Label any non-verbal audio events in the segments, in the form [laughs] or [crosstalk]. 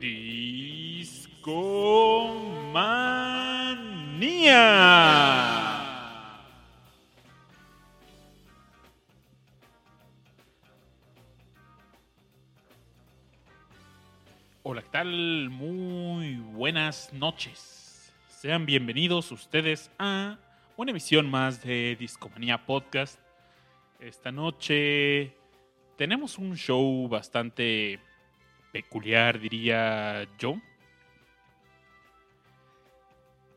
Discomanía. Hola, ¿qué tal? Muy buenas noches. Sean bienvenidos ustedes a una emisión más de Discomanía Podcast. Esta noche tenemos un show bastante peculiar, diría yo.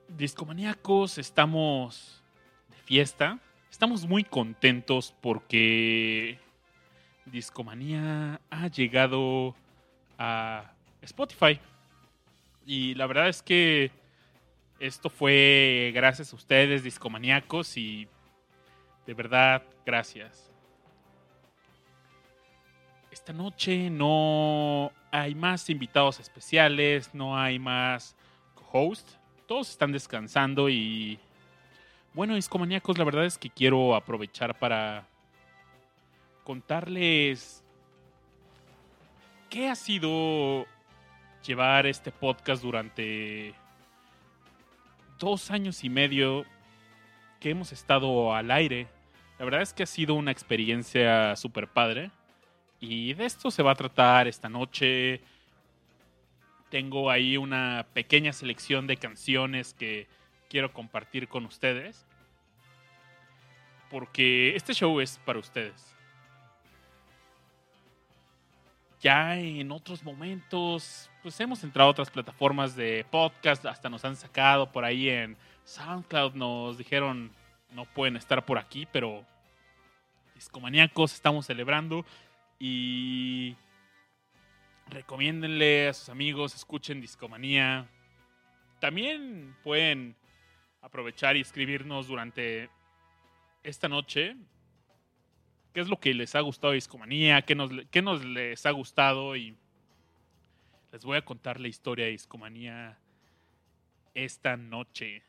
Discomaníacos, estamos de fiesta. Estamos muy contentos porque Discomanía ha llegado a Spotify. Y la verdad es que esto fue gracias a ustedes, discomaníacos, y de verdad, gracias. Esta noche no hay más invitados especiales, no hay más host. Todos están descansando y bueno, discomaníacos, la verdad es que quiero aprovechar para contarles qué ha sido llevar este podcast durante dos años y medio que hemos estado al aire. La verdad es que ha sido una experiencia súper padre. Y de esto se va a tratar esta noche. Tengo ahí una pequeña selección de canciones que quiero compartir con ustedes. Porque este show es para ustedes. Ya en otros momentos, pues hemos entrado a otras plataformas de podcast, hasta nos han sacado por ahí en SoundCloud, nos dijeron no pueden estar por aquí, pero discomaníacos estamos celebrando y recomiéndenle a sus amigos, escuchen Discomanía. También pueden aprovechar y escribirnos durante esta noche qué es lo que les ha gustado Discomanía, qué nos, qué nos les ha gustado y les voy a contar la historia de Discomanía esta noche.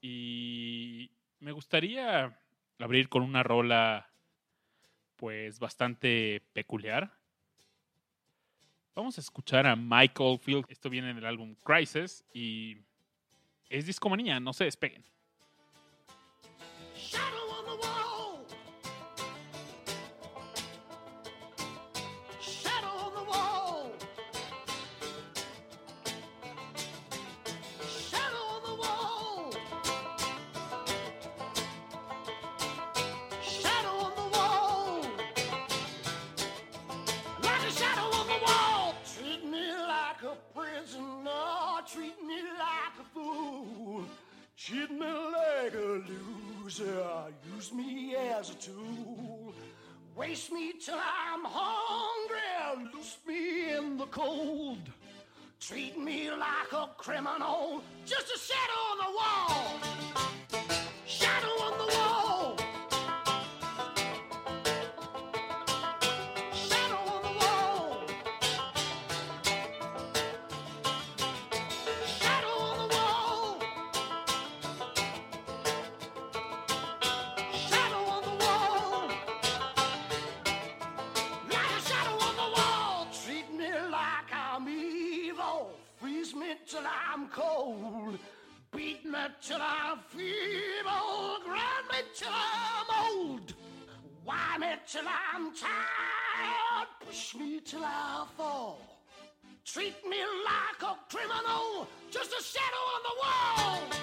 Y me gustaría abrir con una rola pues bastante peculiar. Vamos a escuchar a Michael Field. Esto viene del álbum Crisis y es discomanía, no se despeguen. Treat me like a loser, use me as a tool. Waste me till I'm hungry, loose me in the cold. Treat me like a criminal, just a shadow on the wall. Till I'm tired. Push me till I fall. Treat me like a criminal. Just a shadow on the wall.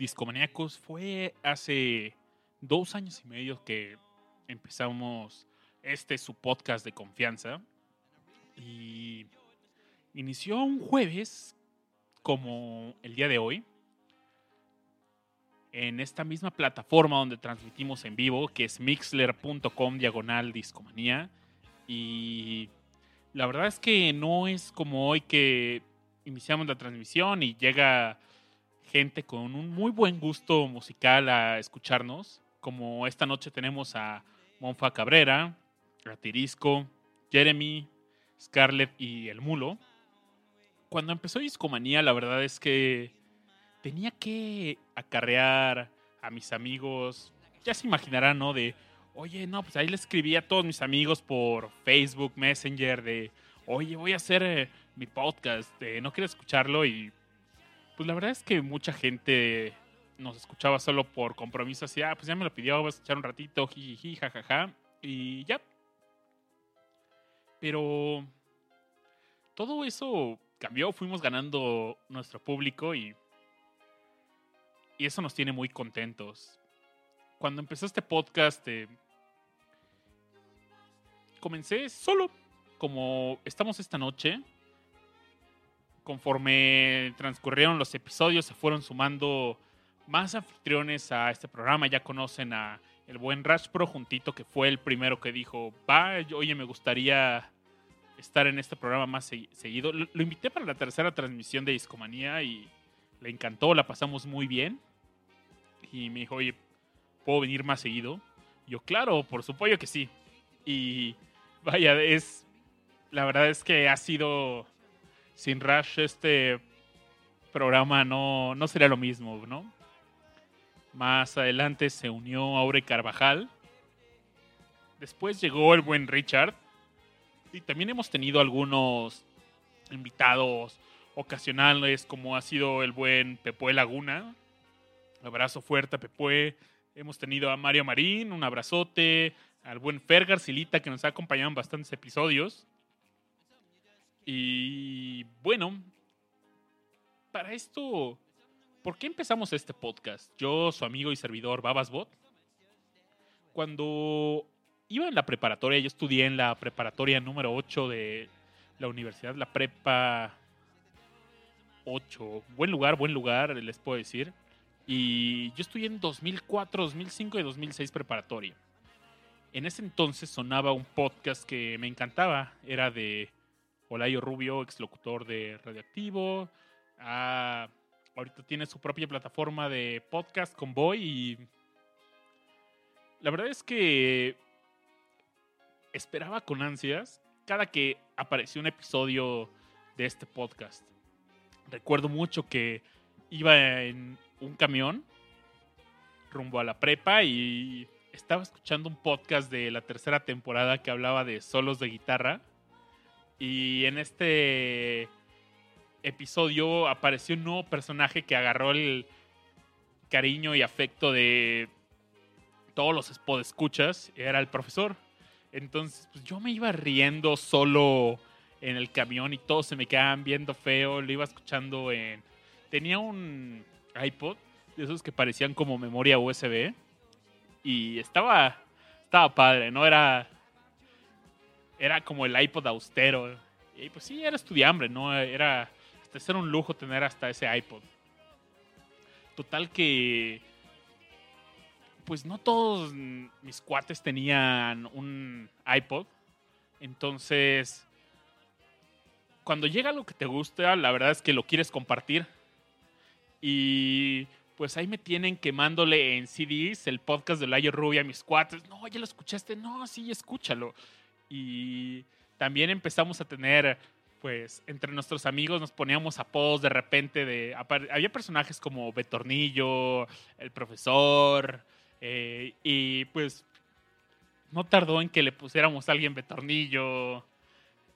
Discomaníacos. Fue hace dos años y medio que empezamos este su podcast de confianza. Y inició un jueves como el día de hoy en esta misma plataforma donde transmitimos en vivo, que es mixler.com diagonal discomanía. Y la verdad es que no es como hoy que iniciamos la transmisión y llega gente con un muy buen gusto musical a escucharnos. Como esta noche tenemos a Monfa Cabrera, a Jeremy, Scarlett y El Mulo. Cuando empezó Discomanía, la verdad es que tenía que acarrear a mis amigos. Ya se imaginarán, ¿no? De, oye, no, pues ahí le escribí a todos mis amigos por Facebook, Messenger, de, oye, voy a hacer eh, mi podcast, de, no quiero escucharlo. Y pues la verdad es que mucha gente nos escuchaba solo por compromiso, así, ah, pues ya me lo pidió, voy a escuchar un ratito, jiji, jajaja, y ya. Pero todo eso cambió, fuimos ganando nuestro público y y eso nos tiene muy contentos. Cuando empezó este podcast, eh, comencé solo, como estamos esta noche. Conforme transcurrieron los episodios, se fueron sumando más anfitriones a este programa. Ya conocen a el buen Rash Pro juntito, que fue el primero que dijo, va, oye, me gustaría estar en este programa más seguido. Lo, lo invité para la tercera transmisión de Discomanía y le encantó, la pasamos muy bien y me dijo, oye, ¿puedo venir más seguido? yo, claro, por supuesto que sí. Y vaya, es. La verdad es que ha sido. Sin Rush, este programa no, no sería lo mismo, ¿no? Más adelante se unió Aure Carvajal. Después llegó el buen Richard. Y también hemos tenido algunos invitados ocasionales, como ha sido el buen Pepe Laguna, abrazo fuerte a Pepue. Hemos tenido a Mario Marín, un abrazote. Al buen Fer Garcilita, que nos ha acompañado en bastantes episodios. Y bueno, para esto, ¿por qué empezamos este podcast? Yo, su amigo y servidor Babasbot. Cuando iba en la preparatoria, yo estudié en la preparatoria número 8 de la universidad, la prepa 8. Buen lugar, buen lugar, les puedo decir. Y yo estudié en 2004, 2005 y 2006 preparatoria. En ese entonces sonaba un podcast que me encantaba. Era de Olayo Rubio, exlocutor de Radioactivo. Ah, ahorita tiene su propia plataforma de podcast con Boy y la verdad es que esperaba con ansias cada que apareció un episodio de este podcast. Recuerdo mucho que iba en un camión rumbo a la prepa y estaba escuchando un podcast de la tercera temporada que hablaba de solos de guitarra. Y en este episodio apareció un nuevo personaje que agarró el cariño y afecto de todos los escuchas. Era el profesor. Entonces, pues yo me iba riendo solo en el camión y todos se me quedaban viendo feo. Lo iba escuchando en. Tenía un iPod, de esos que parecían como memoria USB. Y estaba, estaba padre, ¿no? Era, era como el iPod austero. Y pues sí, era estudiambre, ¿no? Era, hasta era un lujo tener hasta ese iPod. Total que, pues no todos mis cuates tenían un iPod. Entonces, cuando llega lo que te gusta, la verdad es que lo quieres compartir y pues ahí me tienen quemándole en CDs el podcast de Layo Rubia a mis cuates. No, ya lo escuchaste. No, sí, escúchalo. Y también empezamos a tener, pues, entre nuestros amigos nos poníamos apodos de repente de... Había personajes como Betornillo, el profesor, eh, y pues no tardó en que le pusiéramos a alguien Betornillo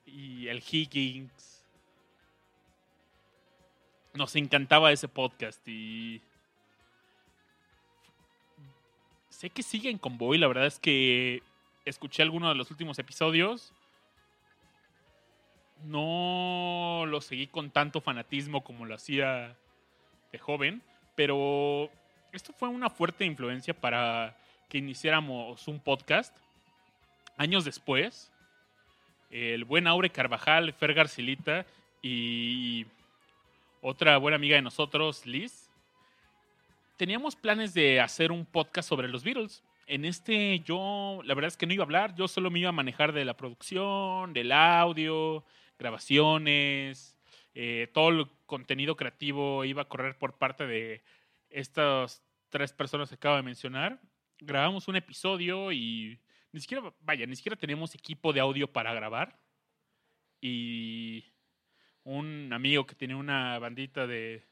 y el Higgins. Nos encantaba ese podcast y sé que siguen con Boy, la verdad es que escuché alguno de los últimos episodios. No lo seguí con tanto fanatismo como lo hacía de joven, pero esto fue una fuerte influencia para que iniciáramos un podcast. Años después, el buen Aure Carvajal, Fer Garcilita y otra buena amiga de nosotros, Liz, teníamos planes de hacer un podcast sobre los Beatles. En este yo, la verdad es que no iba a hablar, yo solo me iba a manejar de la producción, del audio, grabaciones, eh, todo el contenido creativo iba a correr por parte de estas tres personas que acabo de mencionar. Grabamos un episodio y ni siquiera, vaya, ni siquiera tenemos equipo de audio para grabar. Y un amigo que tiene una bandita de,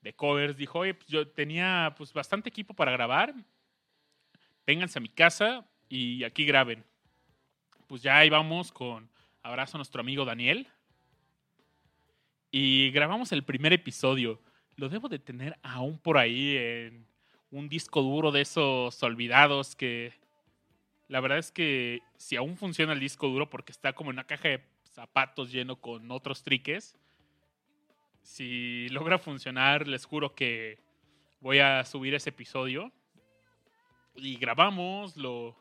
de covers dijo, oye, pues yo tenía pues bastante equipo para grabar, vénganse a mi casa y aquí graben. Pues ya ahí vamos con abrazo a nuestro amigo Daniel. Y grabamos el primer episodio. Lo debo de tener aún por ahí en un disco duro de esos olvidados que la verdad es que si aún funciona el disco duro porque está como en una caja de zapatos lleno con otros triques, si logra funcionar, les juro que voy a subir ese episodio. Y grabamos, lo,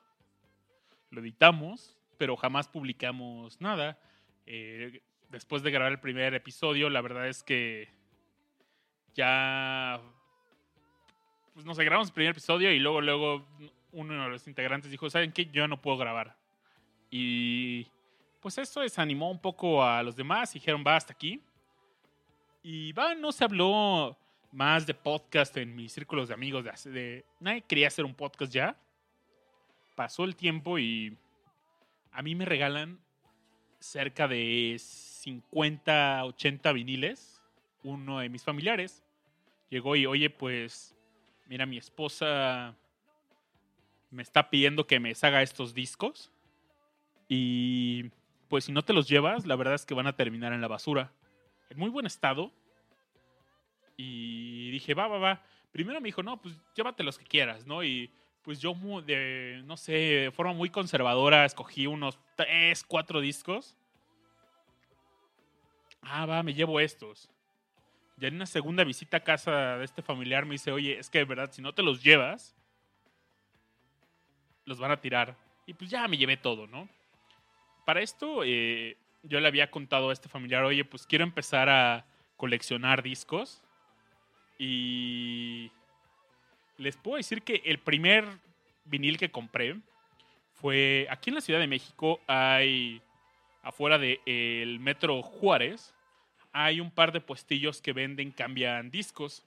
lo editamos, pero jamás publicamos nada. Eh, después de grabar el primer episodio, la verdad es que ya. Pues no sé, grabamos el primer episodio y luego, luego uno de los integrantes dijo: ¿Saben qué? Yo no puedo grabar. Y pues esto desanimó un poco a los demás. Dijeron: Va hasta aquí. Y va, no se habló más de podcast en mis círculos de amigos. De, de, nadie quería hacer un podcast ya. Pasó el tiempo y a mí me regalan cerca de 50, 80 viniles. Uno de mis familiares llegó y, oye, pues, mira, mi esposa me está pidiendo que me haga estos discos. Y pues si no te los llevas, la verdad es que van a terminar en la basura en muy buen estado. Y dije, va, va, va. Primero me dijo, no, pues llévate los que quieras, ¿no? Y pues yo, de, no sé, de forma muy conservadora, escogí unos tres, cuatro discos. Ah, va, me llevo estos. Ya en una segunda visita a casa de este familiar me dice, oye, es que de verdad, si no te los llevas, los van a tirar. Y pues ya me llevé todo, ¿no? Para esto, eh, yo le había contado a este familiar, oye, pues quiero empezar a coleccionar discos. Y les puedo decir que el primer vinil que compré fue aquí en la Ciudad de México. Hay afuera del Metro Juárez, hay un par de puestillos que venden, cambian discos.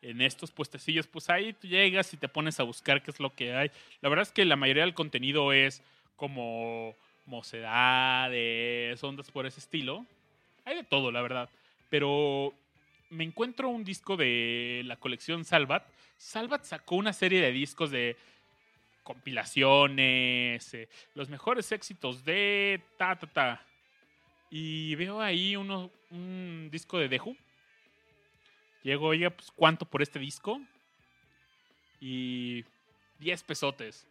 En estos puestecillos, pues ahí tú llegas y te pones a buscar qué es lo que hay. La verdad es que la mayoría del contenido es como mocedades, ondas por ese estilo. Hay de todo, la verdad. Pero me encuentro un disco de la colección Salvat. Salvat sacó una serie de discos de compilaciones, eh, los mejores éxitos de ta, ta, ta. Y veo ahí uno, un disco de Deju. Llego, oye, pues, ¿cuánto por este disco? Y 10 pesotes.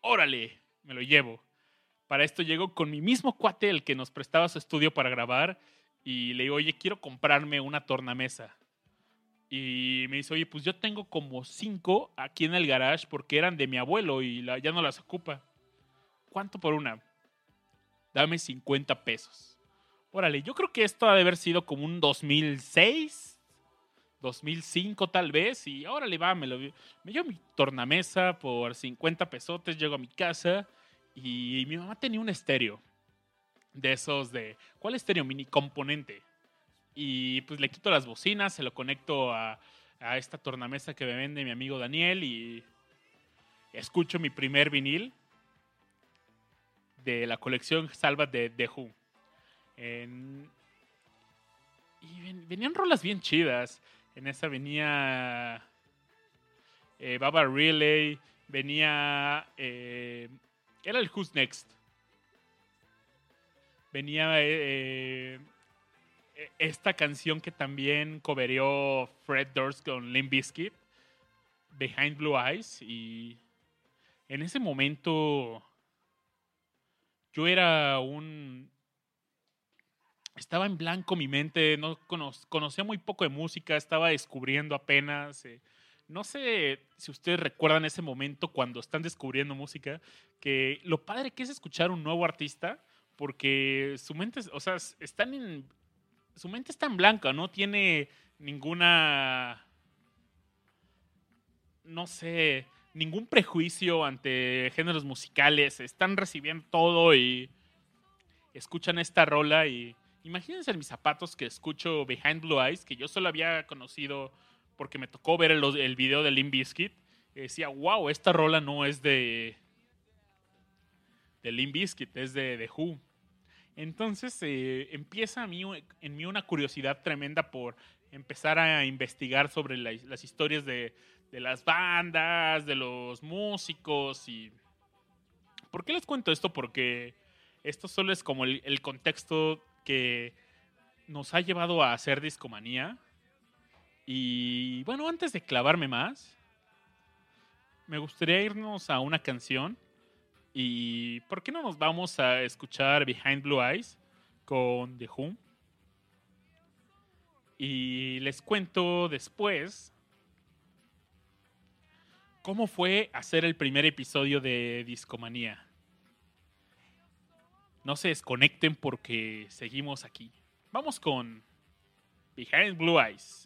Órale, me lo llevo. Para esto llego con mi mismo cuate, el que nos prestaba su estudio para grabar, y le digo, oye, quiero comprarme una tornamesa. Y me dice, oye, pues yo tengo como cinco aquí en el garage porque eran de mi abuelo y la, ya no las ocupa. ¿Cuánto por una? Dame 50 pesos. Órale, yo creo que esto ha de haber sido como un 2006, 2005 tal vez. Y órale, va, me, lo, me llevo mi tornamesa por 50 pesotes, llego a mi casa y mi mamá tenía un estéreo. De esos de. ¿Cuál estéreo? Mini componente. Y pues le quito las bocinas, se lo conecto a, a esta tornamesa que me vende mi amigo Daniel y escucho mi primer vinil de la colección Salva de The Who. En, y venían rolas bien chidas. En esa venía eh, Baba Relay, venía eh, era el Who's Next. Venía eh, eh, esta canción que también cobereó Fred Durst con Limp Bizkit, Behind Blue Eyes. Y en ese momento yo era un, estaba en blanco mi mente, no cono- conocía muy poco de música, estaba descubriendo apenas. eh, no sé si ustedes recuerdan ese momento cuando están descubriendo música, que lo padre que es escuchar un nuevo artista, porque su mente, es- o sea, están en, su mente está en blanco, no tiene ninguna, no sé, ningún prejuicio ante géneros musicales, están recibiendo todo y escuchan esta rola y imagínense en mis zapatos que escucho Behind Blue Eyes, que yo solo había conocido porque me tocó ver el, video de Limp Bizkit. decía, wow, esta rola no es de, de Limp Bizkit, es de The Who. Entonces eh, empieza a mí, en mí una curiosidad tremenda por empezar a investigar sobre la- las historias de, las bandas, de los músicos y... ¿Por qué les cuento esto? Porque esto solo es como el contexto que nos ha llevado a hacer discomanía. Y bueno, antes de clavarme más, me gustaría irnos a una canción. ¿Y por qué no nos vamos a escuchar Behind Blue Eyes con The Who? Y les cuento después cómo fue hacer el primer episodio de Discomanía. No se desconecten porque seguimos aquí. Vamos con Behind Blue Eyes.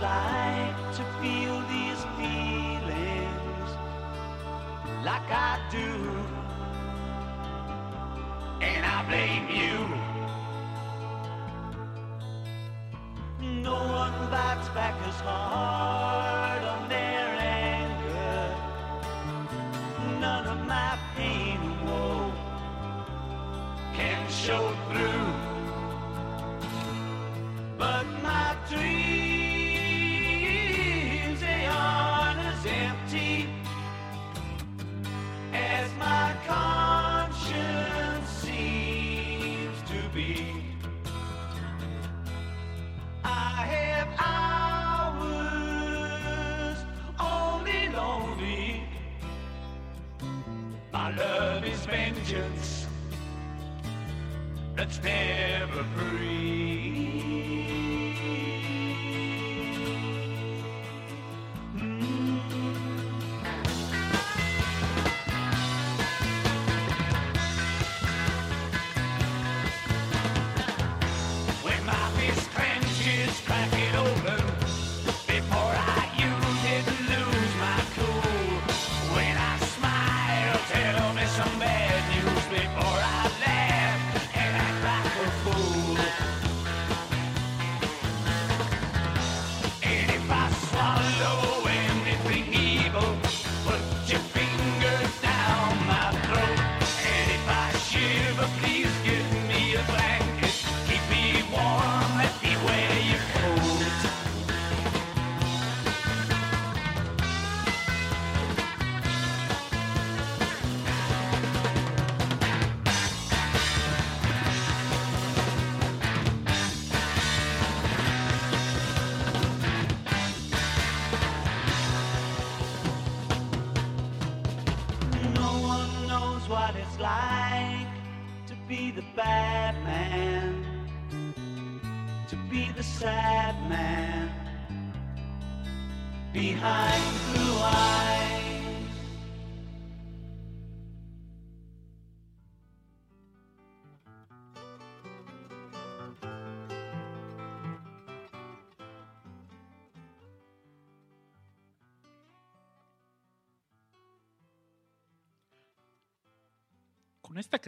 Like to feel these feelings like I do.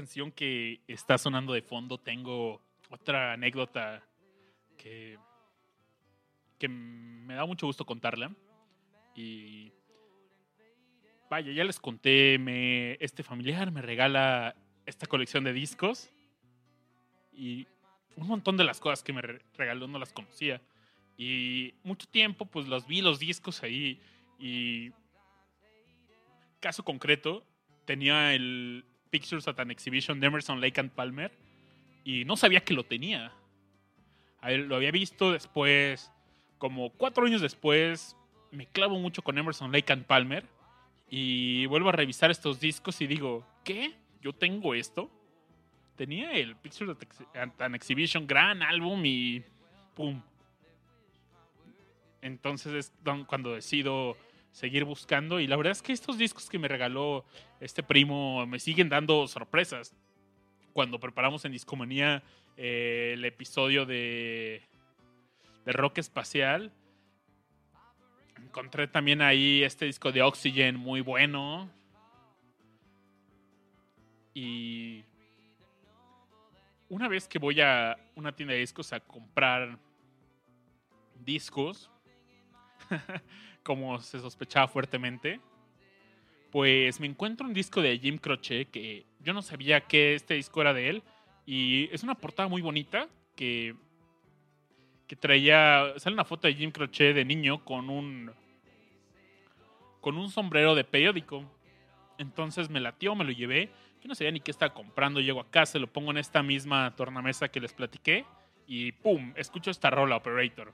Canción que está sonando de fondo tengo otra anécdota que, que me da mucho gusto contarla. Y vaya, ya les conté, me, este familiar me regala esta colección de discos y un montón de las cosas que me re- regaló no las conocía. Y mucho tiempo pues los vi los discos ahí y caso concreto tenía el Pictures at an Exhibition de Emerson Lake and Palmer y no sabía que lo tenía. Lo había visto después, como cuatro años después, me clavo mucho con Emerson Lake and Palmer y vuelvo a revisar estos discos y digo, ¿qué? ¿Yo tengo esto? Tenía el Pictures at an Exhibition, gran álbum y ¡pum! Entonces es cuando decido seguir buscando y la verdad es que estos discos que me regaló este primo me siguen dando sorpresas. Cuando preparamos en Discomanía eh, el episodio de, de Rock Espacial, encontré también ahí este disco de Oxygen muy bueno. Y una vez que voy a una tienda de discos a comprar discos, [laughs] como se sospechaba fuertemente, pues me encuentro un disco de Jim Croce que yo no sabía que este disco era de él y es una portada muy bonita que que traía sale una foto de Jim Croce de niño con un con un sombrero de periódico. Entonces me latió, me lo llevé. Yo no sabía ni qué estaba comprando. Llego a casa, lo pongo en esta misma tornamesa que les platiqué y ¡pum! Escucho esta rola Operator.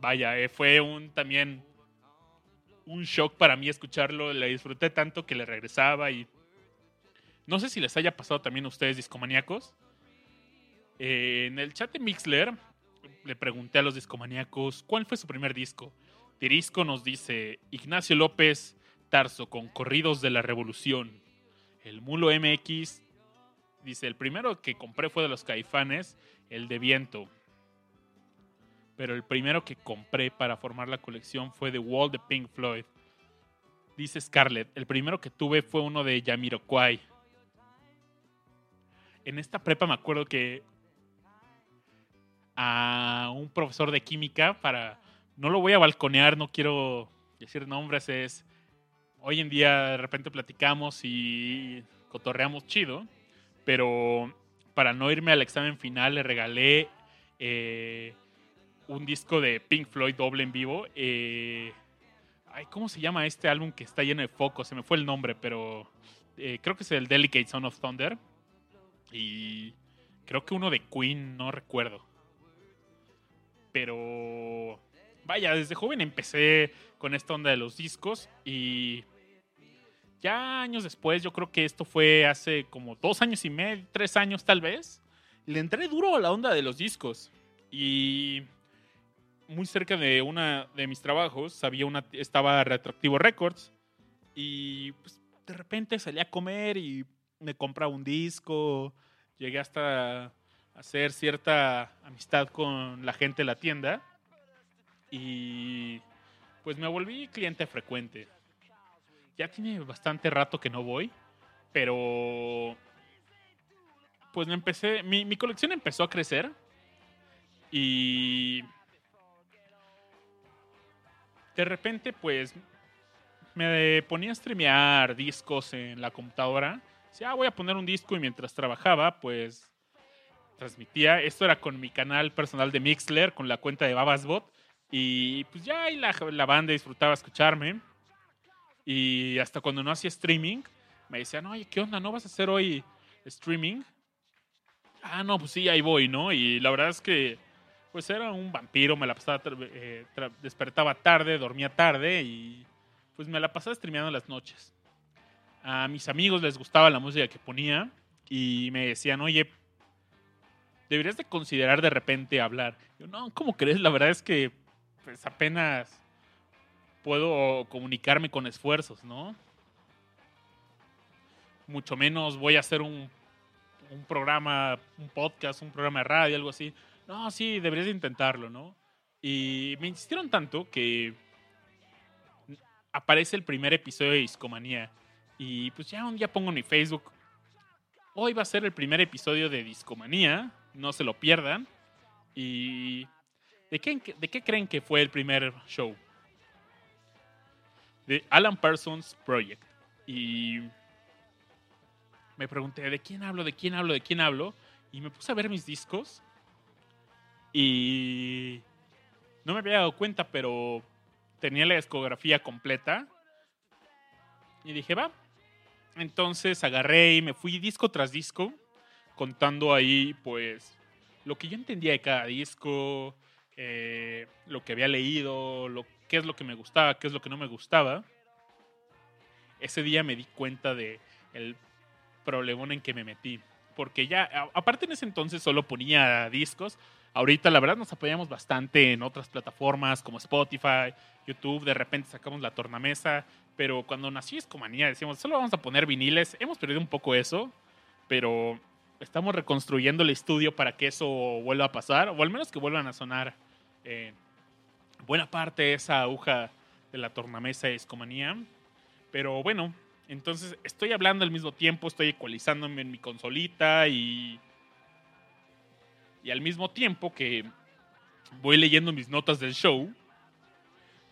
Vaya, eh, fue un también un shock para mí escucharlo. Le disfruté tanto que le regresaba y no sé si les haya pasado también a ustedes, discomaníacos. Eh, en el chat de Mixler le pregunté a los discomaníacos cuál fue su primer disco. Tirisco nos dice Ignacio López Tarso con Corridos de la Revolución. El Mulo MX dice el primero que compré fue de los Caifanes, el de Viento. Pero el primero que compré para formar la colección fue The Wall de Pink Floyd. Dice Scarlett, el primero que tuve fue uno de Yamiroquai. En esta prepa me acuerdo que a un profesor de química para no lo voy a balconear, no quiero decir nombres, es hoy en día de repente platicamos y cotorreamos chido, pero para no irme al examen final le regalé eh, un disco de Pink Floyd doble en vivo. eh, ay, ¿Cómo se llama este álbum que está lleno de focos? Se me fue el nombre, pero eh, creo que es el Delicate Son of Thunder. Y creo que uno de Queen, no recuerdo. Pero vaya, desde joven empecé con esta onda de los discos y ya años después, yo creo que esto fue hace como dos años y medio, tres años tal vez, le entré duro a la onda de los discos. Y muy cerca de una de mis trabajos había una, estaba Retroactivo Records y pues, de repente salí a comer y me compraba un disco, llegué hasta hacer cierta amistad con la gente de la tienda y pues me volví cliente frecuente. Ya tiene bastante rato que no voy, pero pues me empecé, mi, mi colección empezó a crecer y de repente pues me ponía a streamear discos en la computadora. Decía, ah, voy a poner un disco y mientras trabajaba pues transmitía. Esto era con mi canal personal de Mixler, con la cuenta de Babasbot. Y pues ya ahí la, la banda disfrutaba escucharme. Y hasta cuando no hacía streaming, me decían, oye, ¿qué onda? ¿No vas a hacer hoy streaming? Ah, no, pues sí, ahí voy, ¿no? Y la verdad es que, pues era un vampiro, me la pasaba, eh, despertaba tarde, dormía tarde y pues me la pasaba streameando las noches. A mis amigos les gustaba la música que ponía y me decían, oye, deberías de considerar de repente hablar. Yo, no, ¿cómo crees? La verdad es que pues apenas puedo comunicarme con esfuerzos, ¿no? Mucho menos voy a hacer un programa, un podcast, un programa de radio, algo así. No, sí, deberías de intentarlo, ¿no? Y me insistieron tanto que aparece el primer episodio de Discomanía. Y pues ya un día pongo en mi Facebook. Hoy va a ser el primer episodio de Discomanía. No se lo pierdan. Y. ¿De qué, de qué creen que fue el primer show? De Alan Parsons Project. Y. Me pregunté, ¿de quién hablo? ¿De quién hablo? ¿De quién hablo? Y me puse a ver mis discos. Y. No me había dado cuenta, pero tenía la discografía completa. Y dije, va. Entonces agarré y me fui disco tras disco, contando ahí, pues, lo que yo entendía de cada disco, eh, lo que había leído, lo, qué es lo que me gustaba, qué es lo que no me gustaba. Ese día me di cuenta de el problemón en que me metí. Porque ya, aparte en ese entonces solo ponía discos. Ahorita la verdad nos apoyamos bastante en otras plataformas como Spotify, YouTube, de repente sacamos la tornamesa, pero cuando nació Discomanía decíamos, solo vamos a poner viniles, hemos perdido un poco eso, pero estamos reconstruyendo el estudio para que eso vuelva a pasar, o al menos que vuelvan a sonar eh, buena parte de esa aguja de la tornamesa de Discomanía. Pero bueno, entonces estoy hablando al mismo tiempo, estoy ecualizándome en mi consolita y y al mismo tiempo que voy leyendo mis notas del show,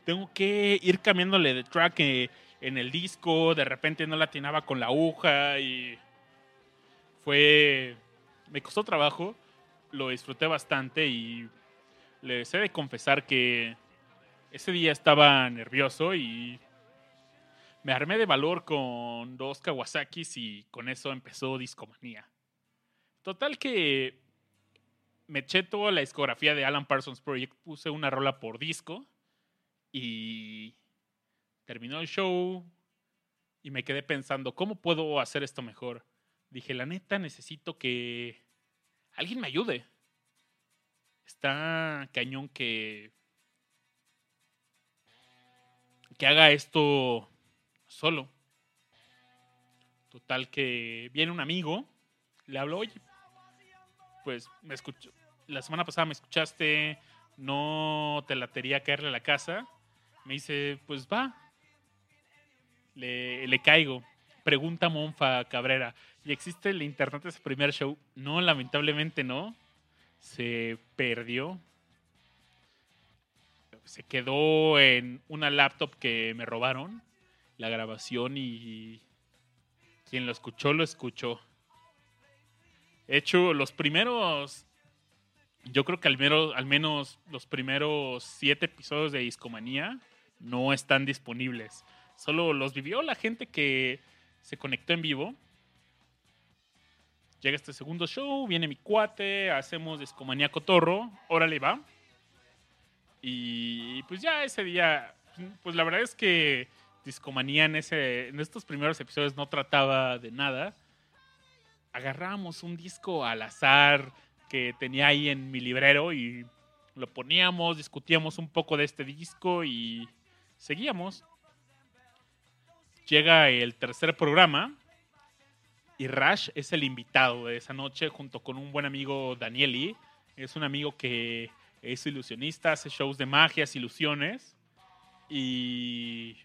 tengo que ir cambiándole de track eh, en el disco, de repente no la atinaba con la aguja y fue... me costó trabajo, lo disfruté bastante y les he de confesar que ese día estaba nervioso y me armé de valor con dos Kawasakis y con eso empezó Discomanía. Total que me toda la discografía de Alan Parsons Project, puse una rola por disco y terminó el show y me quedé pensando, ¿cómo puedo hacer esto mejor? Dije, la neta, necesito que alguien me ayude. Está cañón que que haga esto solo. Total que viene un amigo, le hablo, oye, pues me escuchó. La semana pasada me escuchaste, no te latería caerle a la casa. Me dice, pues va. Le, le caigo. Pregunta Monfa Cabrera. ¿Y existe el internet de ese primer show? No, lamentablemente no. Se perdió. Se quedó en una laptop que me robaron. La grabación y quien lo escuchó, lo escuchó. De hecho, los primeros. Yo creo que al menos, al menos los primeros siete episodios de Discomanía no están disponibles. Solo los vivió la gente que se conectó en vivo. Llega este segundo show, viene mi cuate, hacemos Discomanía Cotorro, órale va. Y pues ya ese día, pues la verdad es que Discomanía en, ese, en estos primeros episodios no trataba de nada agarramos un disco al azar que tenía ahí en mi librero y lo poníamos, discutíamos un poco de este disco y seguíamos. Llega el tercer programa y Rash es el invitado de esa noche junto con un buen amigo Danieli. Es un amigo que es ilusionista, hace shows de magias, ilusiones y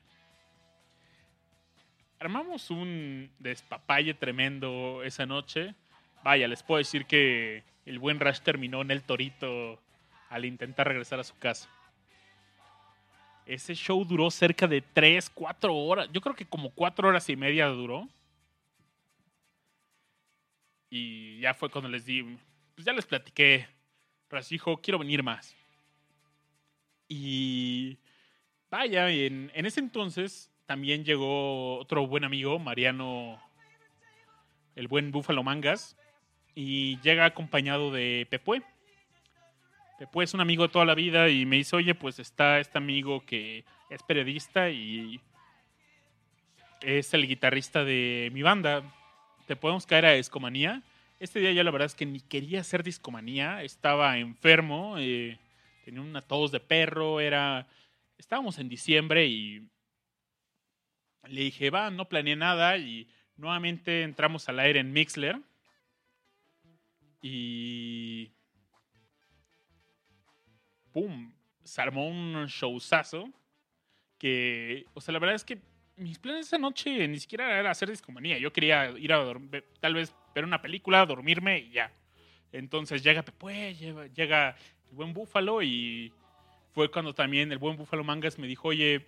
armamos un despapalle tremendo esa noche. Vaya, les puedo decir que el buen Rash terminó en el torito al intentar regresar a su casa. Ese show duró cerca de 3, 4 horas. Yo creo que como 4 horas y media duró. Y ya fue cuando les di, pues ya les platiqué. Rash dijo, quiero venir más. Y vaya, en, en ese entonces también llegó otro buen amigo, Mariano, el buen Búfalo Mangas, y llega acompañado de Pepue. Pepue es un amigo de toda la vida y me dice, oye, pues está este amigo que es periodista y es el guitarrista de mi banda. Te podemos caer a Discomanía. Este día ya la verdad es que ni quería hacer Discomanía. Estaba enfermo. eh, tenía una tos de perro. Era. Estábamos en diciembre y le dije, va, no planeé nada. Y nuevamente entramos al aire en Mixler. Y. ¡Pum! Se armó un showzazo. Que. O sea, la verdad es que mis planes esa noche ni siquiera era hacer discomanía. Yo quería ir a dormir, tal vez ver una película, dormirme y ya. Entonces llega llega, llega el buen Búfalo y fue cuando también el buen Búfalo Mangas me dijo, oye,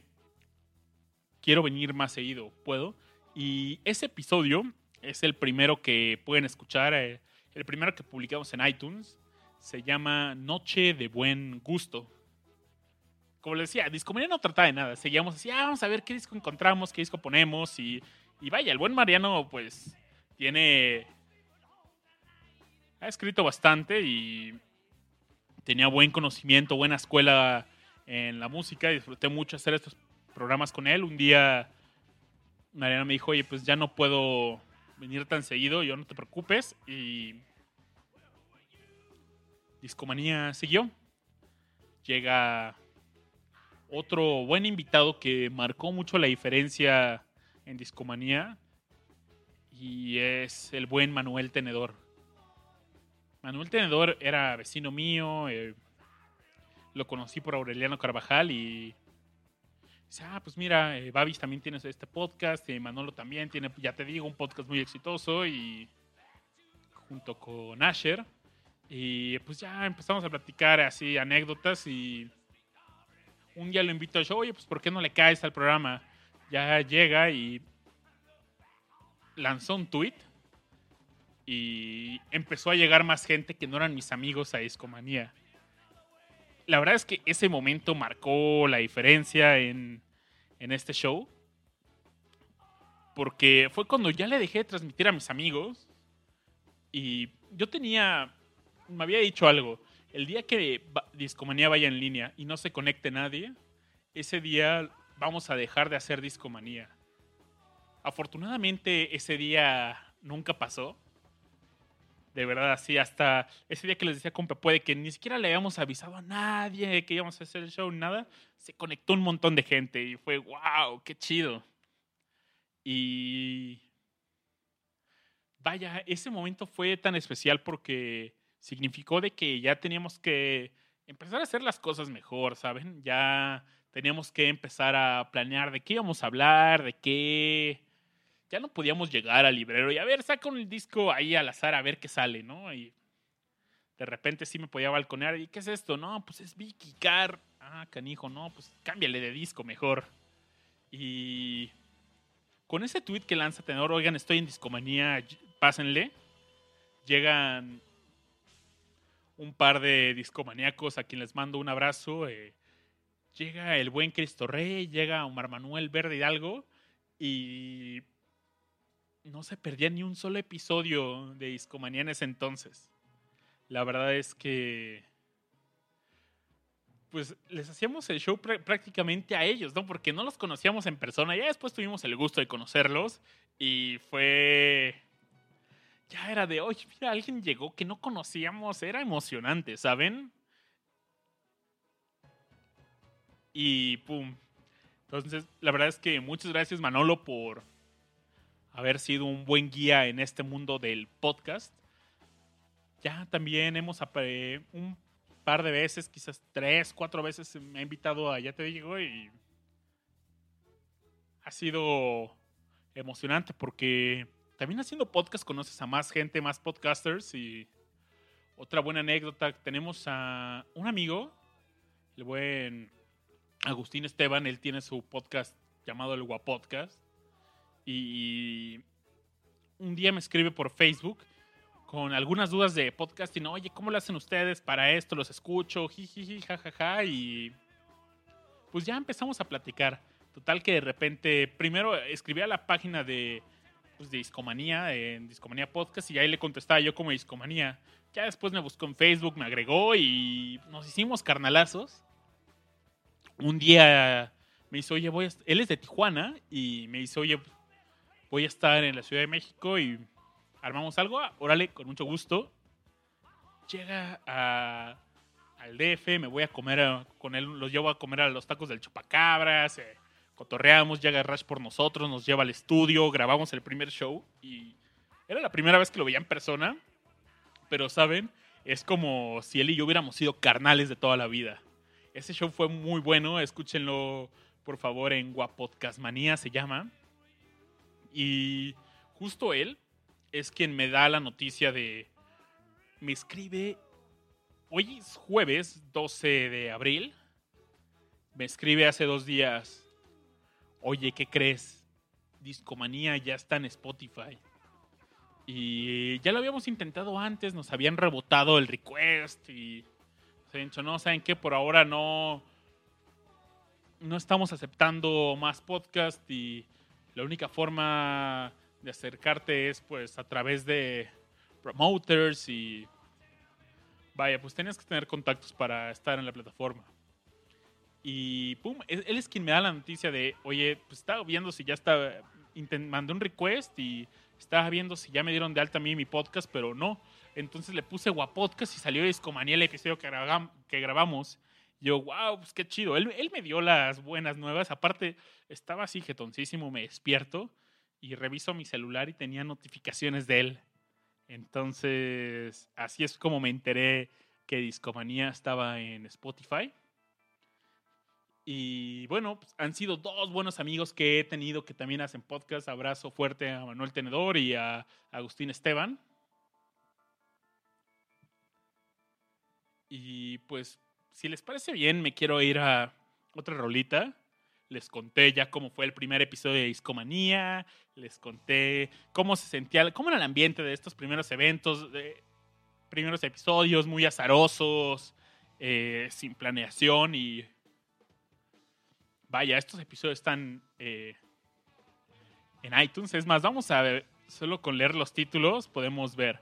quiero venir más seguido, ¿puedo? Y ese episodio es el primero que pueden escuchar, eh, el primero que publicamos en iTunes. Se llama Noche de Buen Gusto como les decía, Discomanía no trataba de nada. Seguíamos así, ah, vamos a ver qué disco encontramos, qué disco ponemos. Y, y vaya, el buen Mariano, pues, tiene. Ha escrito bastante y tenía buen conocimiento, buena escuela en la música. Disfruté mucho hacer estos programas con él. Un día, Mariano me dijo, oye, pues ya no puedo venir tan seguido, yo no te preocupes. Y. Discomanía siguió. Llega otro buen invitado que marcó mucho la diferencia en Discomanía y es el buen Manuel Tenedor. Manuel Tenedor era vecino mío, eh, lo conocí por Aureliano Carvajal y dice, ah, pues mira, eh, Babis también tiene este podcast, y Manolo también tiene, ya te digo, un podcast muy exitoso y junto con Asher. Y pues ya empezamos a platicar así anécdotas y un día lo invito al show, oye, pues ¿por qué no le caes al programa? Ya llega y lanzó un tweet y empezó a llegar más gente que no eran mis amigos a Discomanía. La verdad es que ese momento marcó la diferencia en, en este show. Porque fue cuando ya le dejé de transmitir a mis amigos. Y yo tenía. Me había dicho algo el día que Discomanía vaya en línea y no se conecte nadie, ese día vamos a dejar de hacer Discomanía. Afortunadamente ese día nunca pasó. De verdad, así hasta ese día que les decía compa puede que ni siquiera le habíamos avisado a nadie que íbamos a hacer el show, nada. Se conectó un montón de gente y fue wow, qué chido. Y vaya, ese momento fue tan especial porque significó de que ya teníamos que empezar a hacer las cosas mejor, ¿saben? Ya teníamos que empezar a planear de qué íbamos a hablar, de qué... Ya no podíamos llegar al librero y a ver, saca un disco ahí al azar a ver qué sale, ¿no? Y de repente sí me podía balconear y ¿qué es esto? No, pues es Vicky Car. Ah, canijo, no, pues cámbiale de disco mejor. Y con ese tweet que lanza Tenor, oigan, estoy en discomanía, pásenle. Llegan un par de discomaníacos a quien les mando un abrazo. eh, llega el buen Cristo Rey, llega Omar Manuel Verde Hidalgo y no se perdía ni un solo episodio de Discomanía en ese entonces. La verdad es que pues les hacíamos el show prá- prácticamente a ellos, ¿no? Porque no los conocíamos en persona. Ya después tuvimos el gusto de conocerlos y fue ya era de, oye, mira, alguien llegó que no conocíamos, era emocionante, ¿saben? Y pum. Entonces, la verdad es que muchas gracias Manolo por haber sido un buen guía en este mundo del podcast. Ya también hemos un par de veces, quizás tres, cuatro veces me ha invitado a Ya te digo y ha sido emocionante porque también haciendo podcast conoces a más gente, más podcasters y otra buena anécdota, tenemos a un amigo, el buen Agustín Esteban, él tiene su podcast llamado El Guapodcast y un día me escribe por Facebook con algunas dudas de podcasting, oye, ¿cómo lo hacen ustedes para esto? Los escucho, jijiji, jajaja y pues ya empezamos a platicar. Total que de repente, primero escribí a la página de pues, de Discomanía, en Discomanía Podcast, y ahí le contestaba yo como Discomanía. Ya después me buscó en Facebook, me agregó y nos hicimos carnalazos. Un día me dice, oye, voy a... Él es de Tijuana y me dice, oye, voy a estar en la Ciudad de México y armamos algo. Ah, Órale, con mucho gusto. Llega a, al DF, me voy a comer con él, los llevo a comer a los tacos del Chupacabras, eh, cotorreamos, llega Rash por nosotros, nos lleva al estudio, grabamos el primer show y era la primera vez que lo veía en persona, pero saben, es como si él y yo hubiéramos sido carnales de toda la vida. Ese show fue muy bueno, escúchenlo por favor en Guapodcast Manía se llama. Y justo él es quien me da la noticia de... Me escribe... Hoy es jueves 12 de abril. Me escribe hace dos días. Oye, ¿qué crees? Discomanía ya está en Spotify. Y ya lo habíamos intentado antes, nos habían rebotado el request y se han dicho, no, ¿saben qué? Por ahora no, no estamos aceptando más podcast y la única forma de acercarte es pues a través de promoters y vaya, pues tenías que tener contactos para estar en la plataforma. Y pum, él es quien me da la noticia de, oye, pues estaba viendo si ya está, mandé un request y estaba viendo si ya me dieron de alta a mí mi podcast, pero no. Entonces le puse Guapodcast y salió Discomanía el episodio que, grabam- que grabamos. Yo, wow, pues qué chido. Él, él me dio las buenas nuevas. Aparte, estaba así jetoncísimo, me despierto y reviso mi celular y tenía notificaciones de él. Entonces, así es como me enteré que Discomanía estaba en Spotify. Y bueno, pues, han sido dos buenos amigos que he tenido que también hacen podcast. Abrazo fuerte a Manuel Tenedor y a Agustín Esteban. Y pues, si les parece bien, me quiero ir a otra rolita. Les conté ya cómo fue el primer episodio de Discomanía. Les conté cómo se sentía, cómo era el ambiente de estos primeros eventos, de primeros episodios muy azarosos, eh, sin planeación y vaya, estos episodios están eh, en iTunes. Es más, vamos a ver, solo con leer los títulos podemos ver.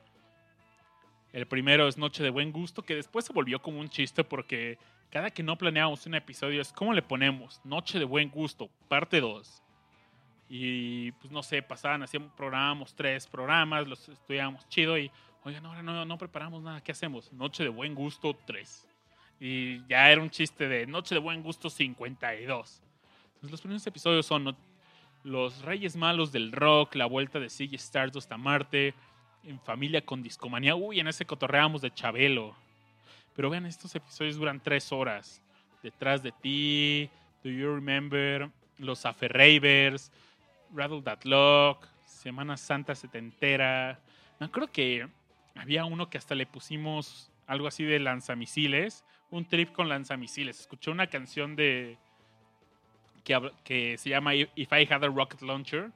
El primero es Noche de Buen Gusto, que después se volvió como un chiste porque cada que no planeábamos un episodio es ¿cómo le ponemos? Noche de Buen Gusto, parte 2. Y pues no sé, pasaban, hacíamos programas, tres programas, los estudiábamos chido y, oigan, ahora no, no preparamos nada, ¿qué hacemos? Noche de Buen Gusto 3. Y ya era un chiste de Noche de Buen Gusto 52. Entonces, los primeros episodios son. Los Reyes Malos del Rock, La Vuelta de Ziggy Stardust a Marte, En Familia con Discomanía. Uy, en ese cotorreamos de Chabelo. Pero vean, estos episodios duran tres horas. Detrás de ti, Do You Remember, Los Aferravers, Rattle That Lock, Semana Santa Setentera. Me acuerdo que había uno que hasta le pusimos algo así de lanzamisiles, un trip con lanzamisiles. Escuché una canción de que, que se llama If I Had a Rocket Launcher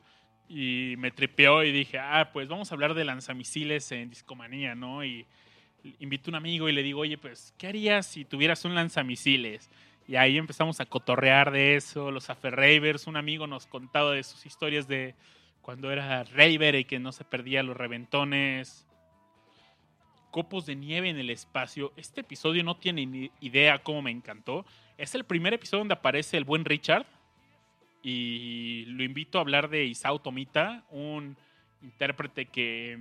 y me tripeó y dije, ah, pues vamos a hablar de lanzamisiles en Discomanía, ¿no? Y invito a un amigo y le digo, oye, pues, ¿qué harías si tuvieras un lanzamisiles? Y ahí empezamos a cotorrear de eso, los Aferravers, un amigo nos contaba de sus historias de cuando era Raver y que no se perdía los reventones. Copos de nieve en el espacio. Este episodio no tiene ni idea cómo me encantó. Es el primer episodio donde aparece el buen Richard. Y lo invito a hablar de Isao Tomita, un intérprete que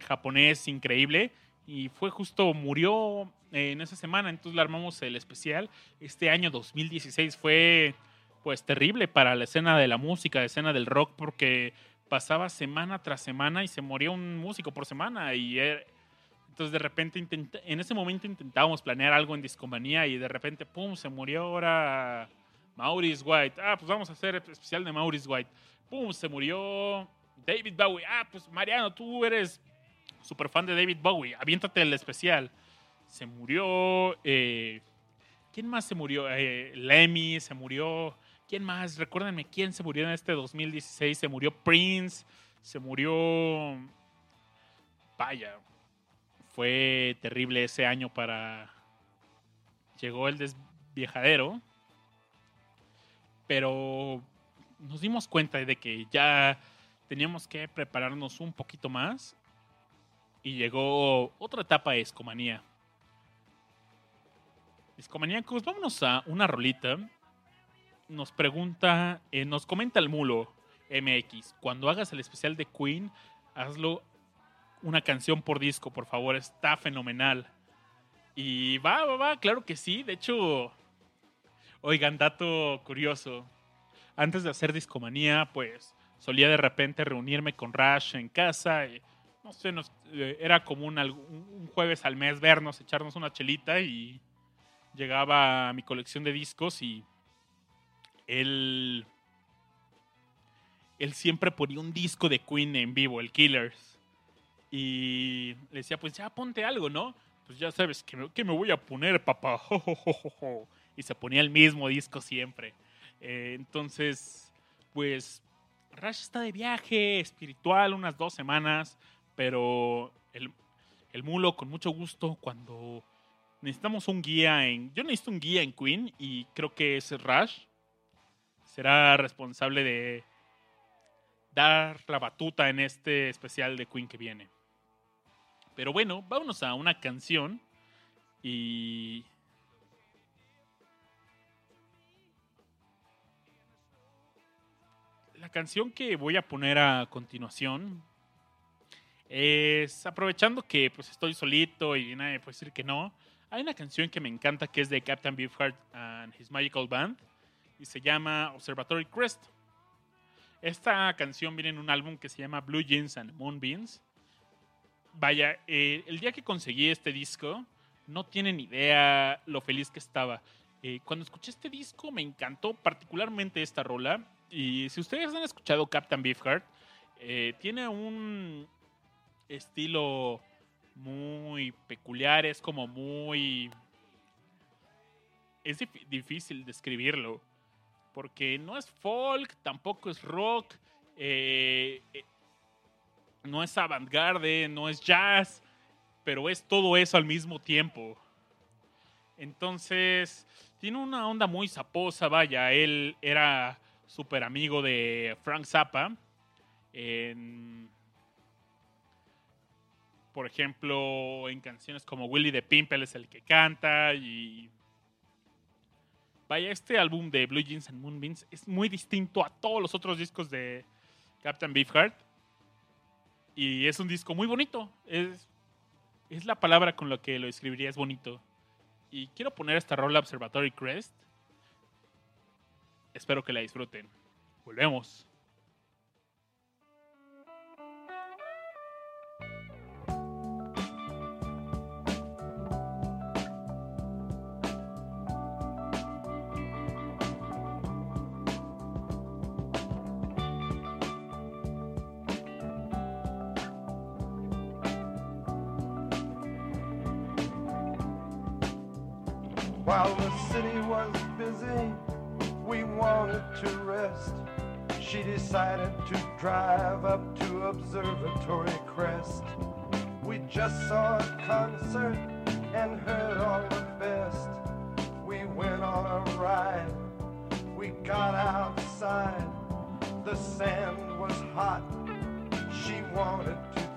japonés increíble. Y fue justo, murió eh, en esa semana, entonces le armamos el especial. Este año 2016 fue pues terrible para la escena de la música, la escena del rock, porque pasaba semana tras semana y se moría un músico por semana. Y era- entonces de repente, en ese momento intentábamos planear algo en Discomanía y de repente, ¡pum!, se murió ahora Maurice White. Ah, pues vamos a hacer el especial de Maurice White. ¡Pum!, se murió David Bowie. Ah, pues Mariano, tú eres súper fan de David Bowie. Aviéntate el especial. Se murió... eh, ¿Quién más se murió? Eh, Lemmy, se murió... ¿Quién más? Recuérdenme quién se murió en este 2016. Se murió Prince, se murió... Vaya, fue terrible ese año para... Llegó el desviejadero. Pero nos dimos cuenta de que ya teníamos que prepararnos un poquito más. Y llegó otra etapa de Escomanía. Escomaníacos, vámonos a una rolita. Nos pregunta, eh, nos comenta el mulo. MX. Cuando hagas el especial de Queen, hazlo una canción por disco, por favor. Está fenomenal. Y va, va, va, claro que sí. De hecho, oigan, dato curioso. Antes de hacer Discomanía, pues solía de repente reunirme con Rash en casa. Y, no sé, eh, era común algún- un jueves al mes vernos, echarnos una chelita y llegaba a mi colección de discos y él, él siempre ponía un disco de Queen en vivo, el Killers. Y le decía, pues ya ponte algo, ¿no? Pues ya sabes, que me, me voy a poner, papá? [laughs] Y se ponía el mismo disco siempre. Eh, entonces, pues Rush está de viaje espiritual unas dos semanas, pero el, el mulo con mucho gusto cuando necesitamos un guía en... Yo necesito un guía en Queen y creo que ese Rush será responsable de dar la batuta en este especial de Queen que viene. Pero bueno, vámonos a una canción y... La canción que voy a poner a continuación es aprovechando que pues estoy solito y nadie puede decir que no. Hay una canción que me encanta que es de Captain Beefheart and His Magical Band y se llama Observatory Crest. Esta canción viene en un álbum que se llama Blue Jeans and Moonbeams. Vaya, eh, el día que conseguí este disco, no tienen idea lo feliz que estaba. Eh, cuando escuché este disco me encantó particularmente esta rola. Y si ustedes han escuchado Captain Beefheart, eh, tiene un estilo muy peculiar, es como muy... Es dif- difícil describirlo, porque no es folk, tampoco es rock, eh, eh, no es avant-garde, no es jazz, pero es todo eso al mismo tiempo. Entonces, tiene una onda muy saposa, vaya, él era súper amigo de Frank Zappa. En, por ejemplo, en canciones como Willie the Pimple es el que canta y... Vaya, este álbum de Blue Jeans and Moonbeams es muy distinto a todos los otros discos de Captain Beefheart. Y es un disco muy bonito. Es, es la palabra con la que lo escribiría, es bonito. Y quiero poner esta rola Observatory Crest. Espero que la disfruten. Volvemos. While the city was busy, we wanted to rest. She decided to drive up to Observatory Crest. We just saw a concert and heard all the best. We went on a ride, we got outside. The sand was hot, she wanted to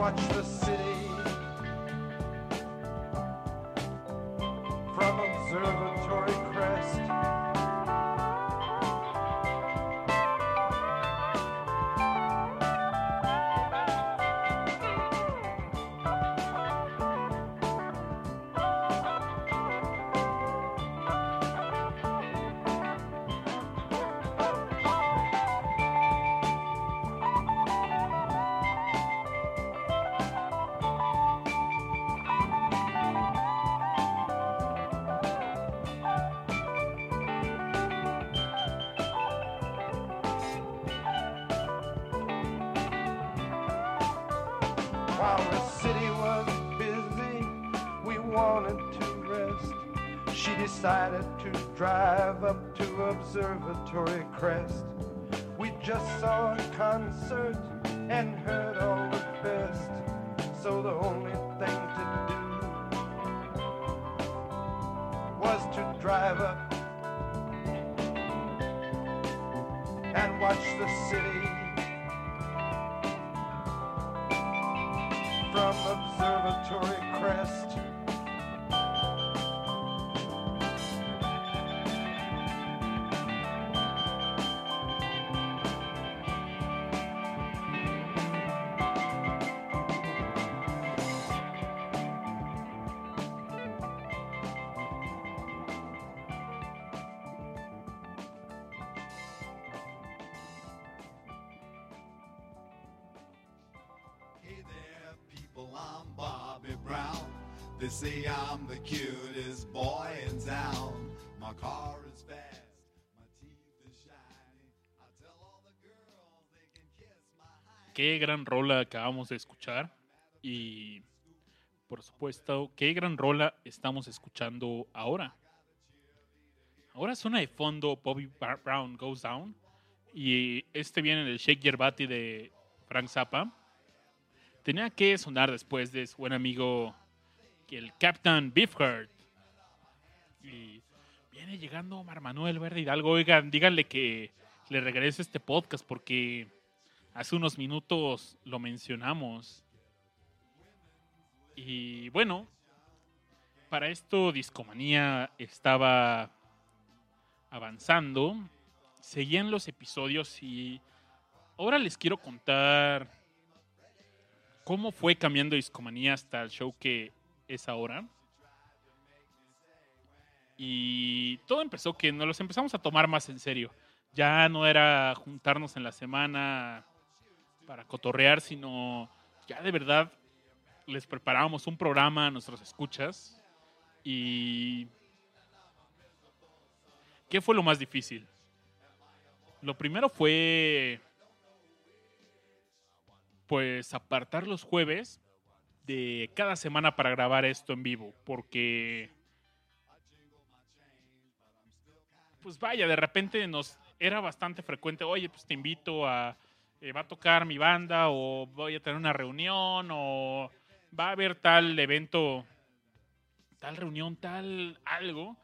watch the to Observatory Crest. We just saw a concert They say I'm the cutest boy in town. My car is fast, my teeth are shiny. I tell all the girls they can kiss my high. Qué gran rola acabamos de escuchar. Y por supuesto, qué gran rola estamos escuchando ahora. Ahora suena de fondo Bobby Brown Goes Down. Y este viene del Shake Body de Frank Zappa. Tenía que sonar después de su buen amigo el Captain Beefheart. Y viene llegando Omar Manuel Verde Hidalgo. Oigan, díganle que le regrese este podcast porque hace unos minutos lo mencionamos. Y bueno, para esto Discomanía estaba avanzando. Seguían los episodios y ahora les quiero contar cómo fue cambiando Discomanía hasta el show que es ahora. Y todo empezó que nos los empezamos a tomar más en serio. Ya no era juntarnos en la semana para cotorrear, sino ya de verdad les preparábamos un programa a nuestros escuchas. Y. ¿Qué fue lo más difícil? Lo primero fue. Pues apartar los jueves de cada semana para grabar esto en vivo. Porque. Pues vaya, de repente nos era bastante frecuente. Oye, pues te invito a. eh, va a tocar mi banda, o voy a tener una reunión, o va a haber tal evento, tal reunión, tal algo.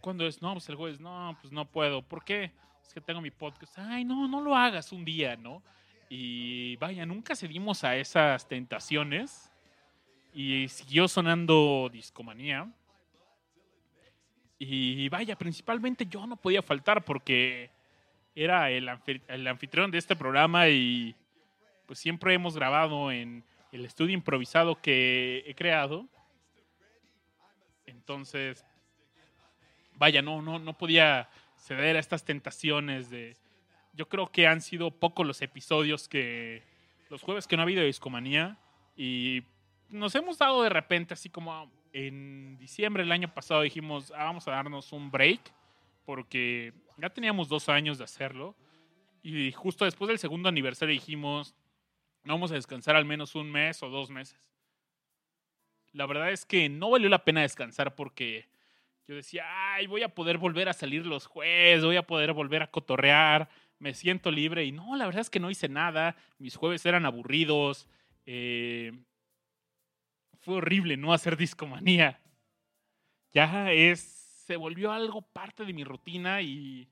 Cuando es, no, pues el jueves, no, pues no puedo. ¿Por qué? Es que tengo mi podcast. Ay, no, no lo hagas un día, ¿no? Y vaya, nunca cedimos a esas tentaciones. Y siguió sonando discomanía. Y vaya, principalmente yo no podía faltar porque era el, anfi- el anfitrión de este programa y pues siempre hemos grabado en el estudio improvisado que he creado. Entonces, vaya, no, no, no podía ceder a estas tentaciones de... Yo creo que han sido pocos los episodios que... Los jueves que no ha habido discomanía y nos hemos dado de repente así como en diciembre del año pasado dijimos, "Ah, vamos a darnos un break porque ya teníamos dos años de hacerlo y justo después del segundo aniversario dijimos, vamos a descansar al menos un mes o dos meses. La verdad es que no valió la pena descansar porque yo decía, ay, voy a poder volver a salir los jueves, voy a poder volver a cotorrear, me siento libre. Y no, la verdad es que no hice nada, mis jueves eran aburridos, eh, fue horrible no hacer discomanía. Ya es, se volvió algo parte de mi rutina y...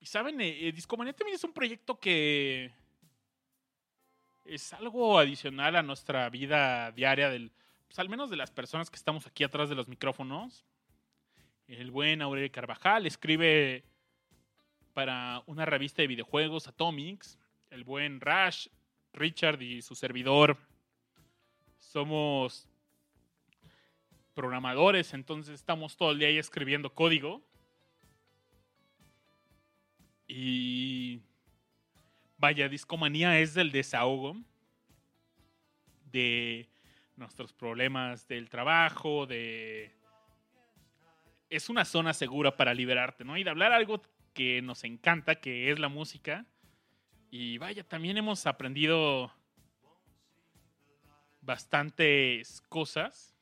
Y saben, eh, eh, Discomanía también es un proyecto que es algo adicional a nuestra vida diaria del, pues al menos de las personas que estamos aquí atrás de los micrófonos. El buen Aurelio Carvajal escribe para una revista de videojuegos, Atomics. El buen Rash, Richard y su servidor somos programadores, entonces estamos todo el día ahí escribiendo código. Y vaya, Discomanía es del desahogo de nuestros problemas del trabajo, de... Es una zona segura para liberarte, ¿no? Y de hablar algo que nos encanta, que es la música. Y vaya, también hemos aprendido bastantes cosas.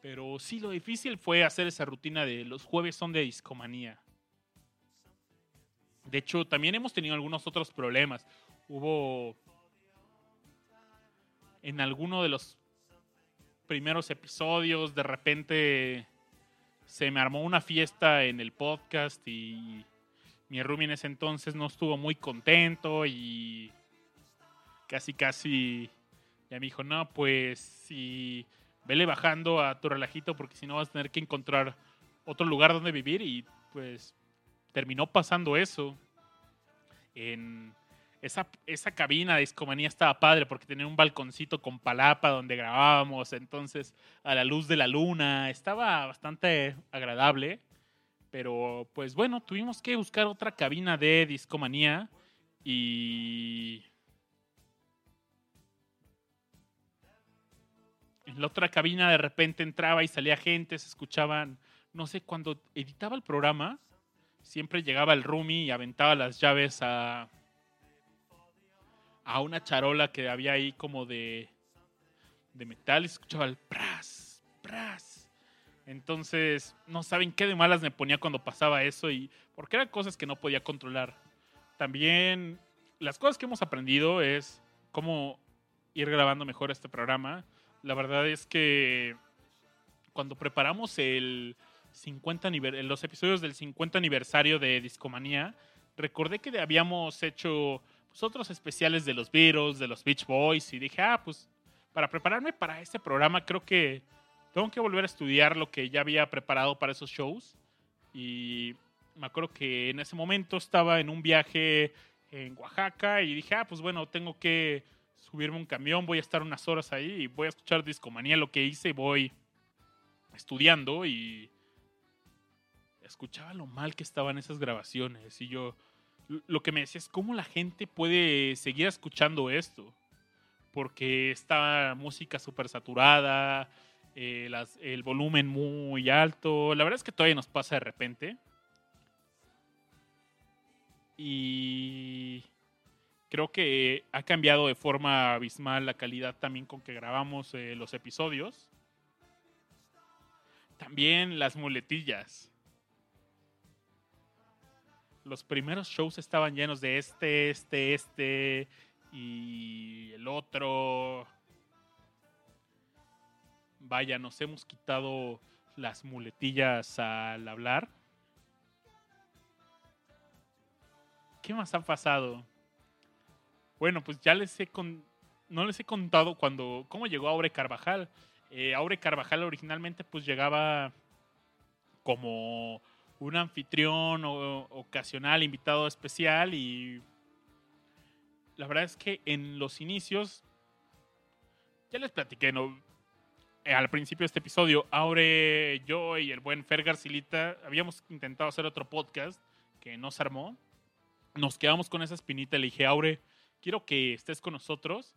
Pero sí, lo difícil fue hacer esa rutina de los jueves son de discomanía. De hecho, también hemos tenido algunos otros problemas. Hubo en alguno de los primeros episodios, de repente se me armó una fiesta en el podcast y mi roomie en ese entonces no estuvo muy contento y casi casi ya me dijo, no, pues si vele bajando a tu relajito porque si no vas a tener que encontrar otro lugar donde vivir y pues terminó pasando eso. En esa, esa cabina de discomanía estaba padre porque tenía un balconcito con palapa donde grabábamos, entonces a la luz de la luna, estaba bastante agradable. Pero pues bueno, tuvimos que buscar otra cabina de discomanía y la otra cabina de repente entraba y salía gente, se escuchaban, no sé, cuando editaba el programa, siempre llegaba el roomie y aventaba las llaves a, a una charola que había ahí como de, de metal y escuchaba el pras, pras. Entonces, no saben qué de malas me ponía cuando pasaba eso y porque eran cosas que no podía controlar. También las cosas que hemos aprendido es cómo ir grabando mejor este programa. La verdad es que cuando preparamos el 50 aniver- los episodios del 50 aniversario de Discomanía, recordé que habíamos hecho pues, otros especiales de los Beatles, de los Beach Boys, y dije, ah, pues para prepararme para este programa creo que tengo que volver a estudiar lo que ya había preparado para esos shows. Y me acuerdo que en ese momento estaba en un viaje en Oaxaca y dije, ah, pues bueno, tengo que subirme un camión, voy a estar unas horas ahí y voy a escuchar Discomanía, lo que hice voy estudiando y escuchaba lo mal que estaban esas grabaciones. Y yo lo que me decía es cómo la gente puede seguir escuchando esto porque está música súper saturada, eh, el volumen muy alto, la verdad es que todavía nos pasa de repente. Y creo que ha cambiado de forma abismal la calidad también con que grabamos eh, los episodios. También las muletillas. Los primeros shows estaban llenos de este, este, este y el otro. Vaya, nos hemos quitado las muletillas al hablar. ¿Qué más ha pasado? Bueno, pues ya les he con... no les he contado cuando cómo llegó Aure Carvajal. Eh, Aure Carvajal originalmente pues llegaba como un anfitrión o, ocasional, invitado especial y la verdad es que en los inicios ya les platiqué, ¿no? Eh, al principio de este episodio, Aure, yo y el buen Fer Garcilita habíamos intentado hacer otro podcast que no se armó. Nos quedamos con esa espinita. Le dije, Aure, quiero que estés con nosotros.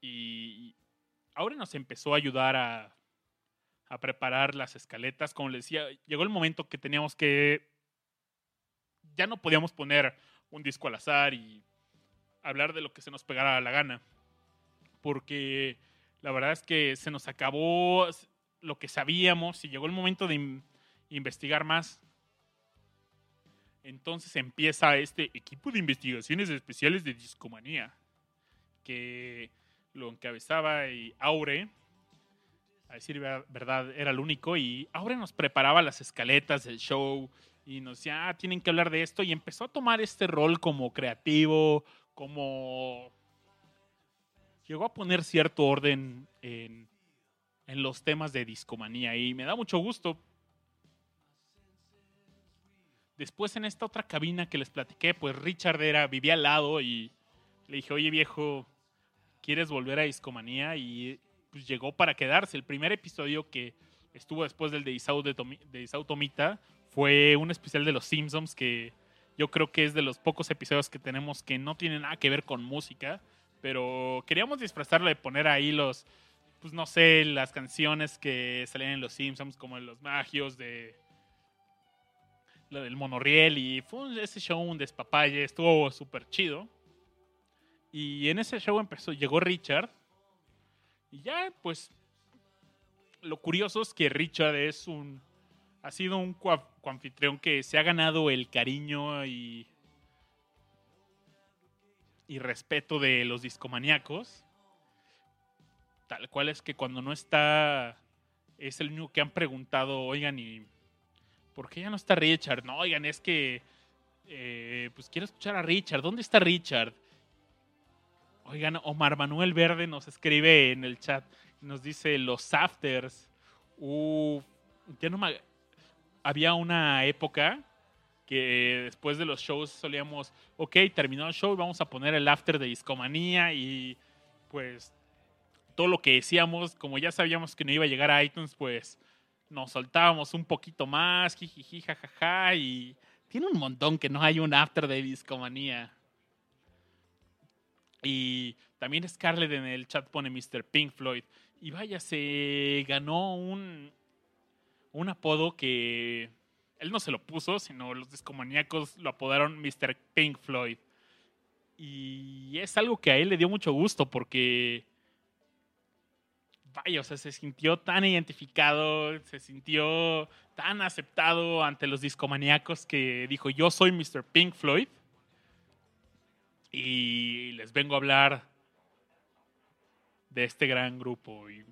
Y Aure nos empezó a ayudar a, preparar las escaletas. Como les decía, llegó el momento que teníamos que. Ya no podíamos poner un disco al azar y hablar de lo que se nos pegara la gana. Porque la verdad es que se nos acabó lo que sabíamos y llegó el momento de in- investigar más. Entonces empieza este equipo de investigaciones especiales de discomanía que lo encabezaba y Aure, a decir ver- verdad, era el único y Aure nos preparaba las escaletas del show y nos decía, ah, tienen que hablar de esto y empezó a tomar este rol como creativo, como llegó a poner cierto orden en, en los temas de discomanía y me da mucho gusto. Después en esta otra cabina que les platiqué, pues Richard era, vivía al lado y le dije, oye viejo, ¿quieres volver a discomanía? Y pues llegó para quedarse. El primer episodio que estuvo después del de Isao, de Tomita fue un especial de los Simpsons que yo creo que es de los pocos episodios que tenemos que no tienen nada que ver con música, pero queríamos disfrazarlo de poner ahí los, pues no sé, las canciones que salían en los Simpsons, como en los magios de lo del monorriel y fue un- ese show un despapalle, estuvo súper chido. Y en ese show empezó, llegó Richard. Y ya, pues, lo curioso es que Richard es un, ha sido un coa- coanfitrión que se ha ganado el cariño y, y respeto de los discomaníacos. Tal cual es que cuando no está, es el único que han preguntado, oigan, ¿y por qué ya no está Richard? No, oigan, es que, eh, pues quiero escuchar a Richard. ¿Dónde está Richard? Oigan, Omar Manuel Verde nos escribe en el chat, nos dice los afters. Uf, ya no me- Había una época que después de los shows solíamos, ok, terminó el show, vamos a poner el after de Discomanía y pues todo lo que decíamos, como ya sabíamos que no iba a llegar a iTunes, pues nos soltábamos un poquito más, jijiji, jajaja, y tiene un montón que no hay un after de Discomanía. Y también Scarlett en el chat pone Mr. Pink Floyd. Y vaya, se ganó un, un apodo que él no se lo puso, sino los discomaníacos lo apodaron Mr. Pink Floyd. Y es algo que a él le dio mucho gusto porque, vaya, o sea, se sintió tan identificado, se sintió tan aceptado ante los discomaníacos que dijo, yo soy Mr. Pink Floyd y les vengo a hablar de este gran grupo. Y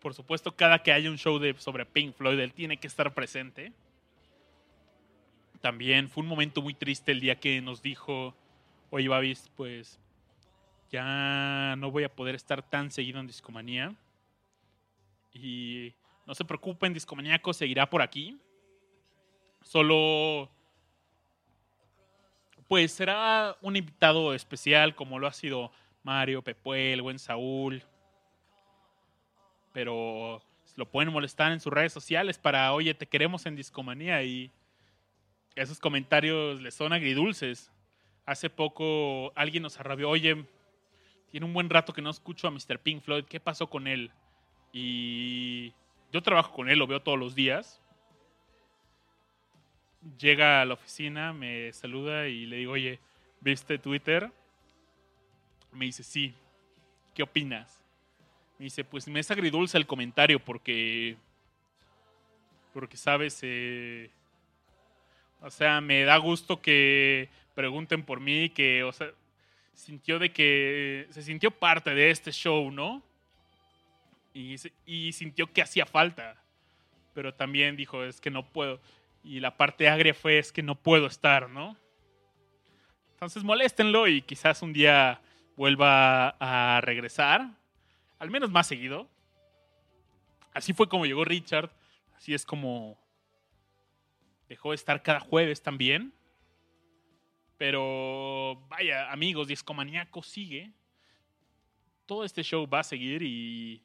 por supuesto, cada que haya un show sobre Pink Floyd, él tiene que estar presente. También fue un momento muy triste el día que nos dijo, oye, Babis, pues ya no voy a poder estar tan seguido en Discomanía. Y no se preocupen, Discomaníaco seguirá por aquí. Solo pues será un invitado especial como lo ha sido Mario, Pepuel, Buen Saúl. Pero lo pueden molestar en sus redes sociales para, oye, te queremos en Discomanía y esos comentarios les son agridulces. Hace poco alguien nos arrabió, oye, tiene un buen rato que no escucho a Mr. Pink Floyd, ¿qué pasó con él? Y yo trabajo con él, lo veo todos los días llega a la oficina, me saluda y le digo, oye, ¿viste Twitter? Me dice, sí. ¿Qué opinas? Me dice, pues me es agridulce el comentario porque... Porque, sabes, eh, o sea, me da gusto que pregunten por mí, que, o sea, sintió de que se sintió parte de este show, ¿no? Y, y sintió que hacía falta. Pero también dijo, es que no puedo. Y la parte agria fue, es que no puedo estar, ¿no? Entonces moléstenlo y quizás un día vuelva a regresar. Al menos más seguido. Así fue como llegó Richard. Así es como dejó de estar cada jueves también. Pero vaya, amigos, Discomaníaco sigue. Todo este show va a seguir y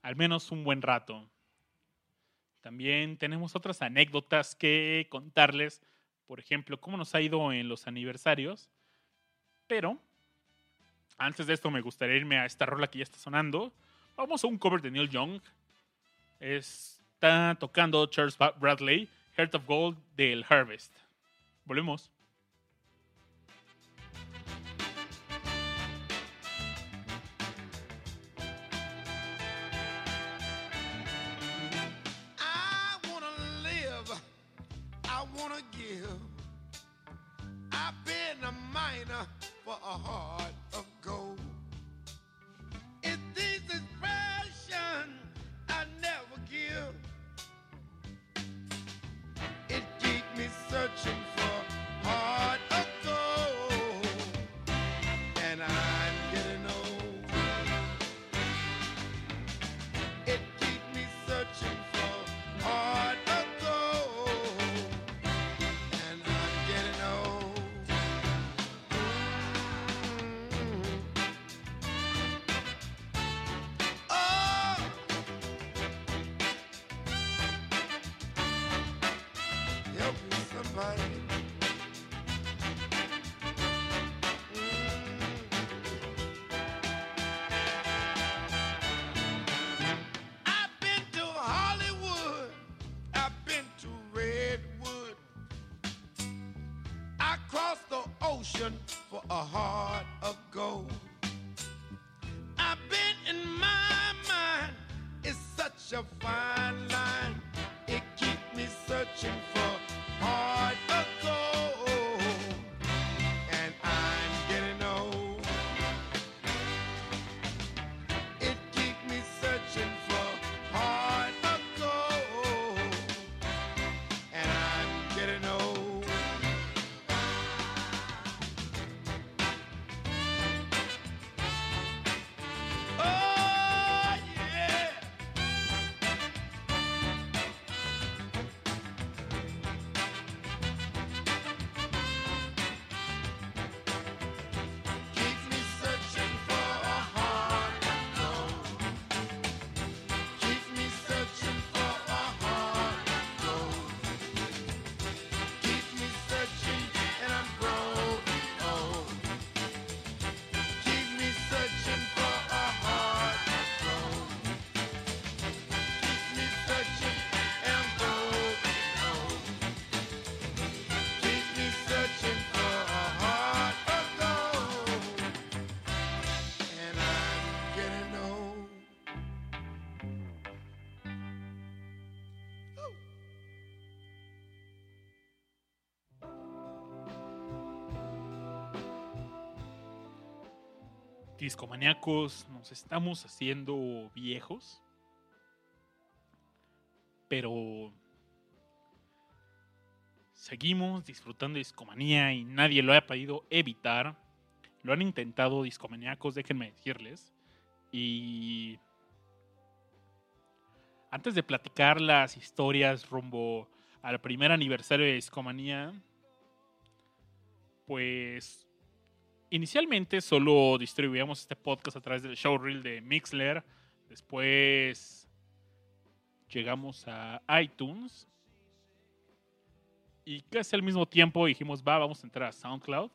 al menos un buen rato. También tenemos otras anécdotas que contarles. Por ejemplo, cómo nos ha ido en los aniversarios. Pero antes de esto me gustaría irme a esta rola que ya está sonando. Vamos a un cover de Neil Young. Está tocando Charles Bradley, Heart of Gold del Harvest. Volvemos. I've been a miner for a heart of gold. Discomaníacos, nos estamos haciendo viejos. Pero seguimos disfrutando de discomanía y nadie lo ha podido evitar. Lo han intentado discomaníacos, déjenme decirles. Y antes de platicar las historias rumbo al primer aniversario de discomanía, pues inicialmente solo distribuíamos este podcast a través del showreel de Mixler. Después llegamos a iTunes. Y casi al mismo tiempo dijimos, va, vamos a entrar a SoundCloud.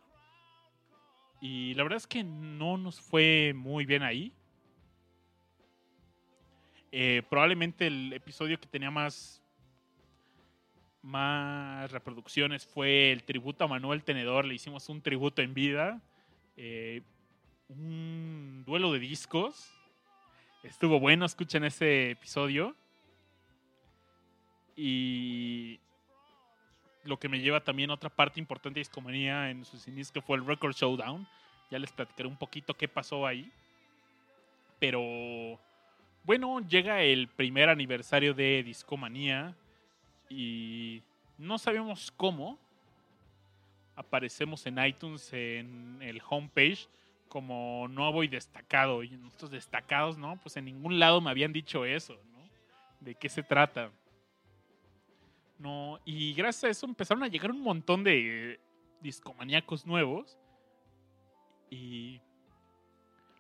Y la verdad es que no nos fue muy bien ahí. Eh, probablemente el episodio que tenía más, más reproducciones fue el tributo a Manuel Tenedor. Le hicimos un tributo en vida. Eh, un duelo de discos. Estuvo bueno, escuchen ese episodio. Y lo que me lleva también a otra parte importante de Discomanía en sus inicios, que fue el Record Showdown. Ya les platicaré un poquito qué pasó ahí. Pero bueno, llega el primer aniversario de Discomanía y no sabemos cómo. Aparecemos en iTunes en el homepage como nuevo y destacado. Y nosotros destacados, ¿no? Pues en ningún lado me habían dicho eso, ¿no? ¿De qué se trata? No, y gracias a eso empezaron a llegar un montón de discomaníacos nuevos. Y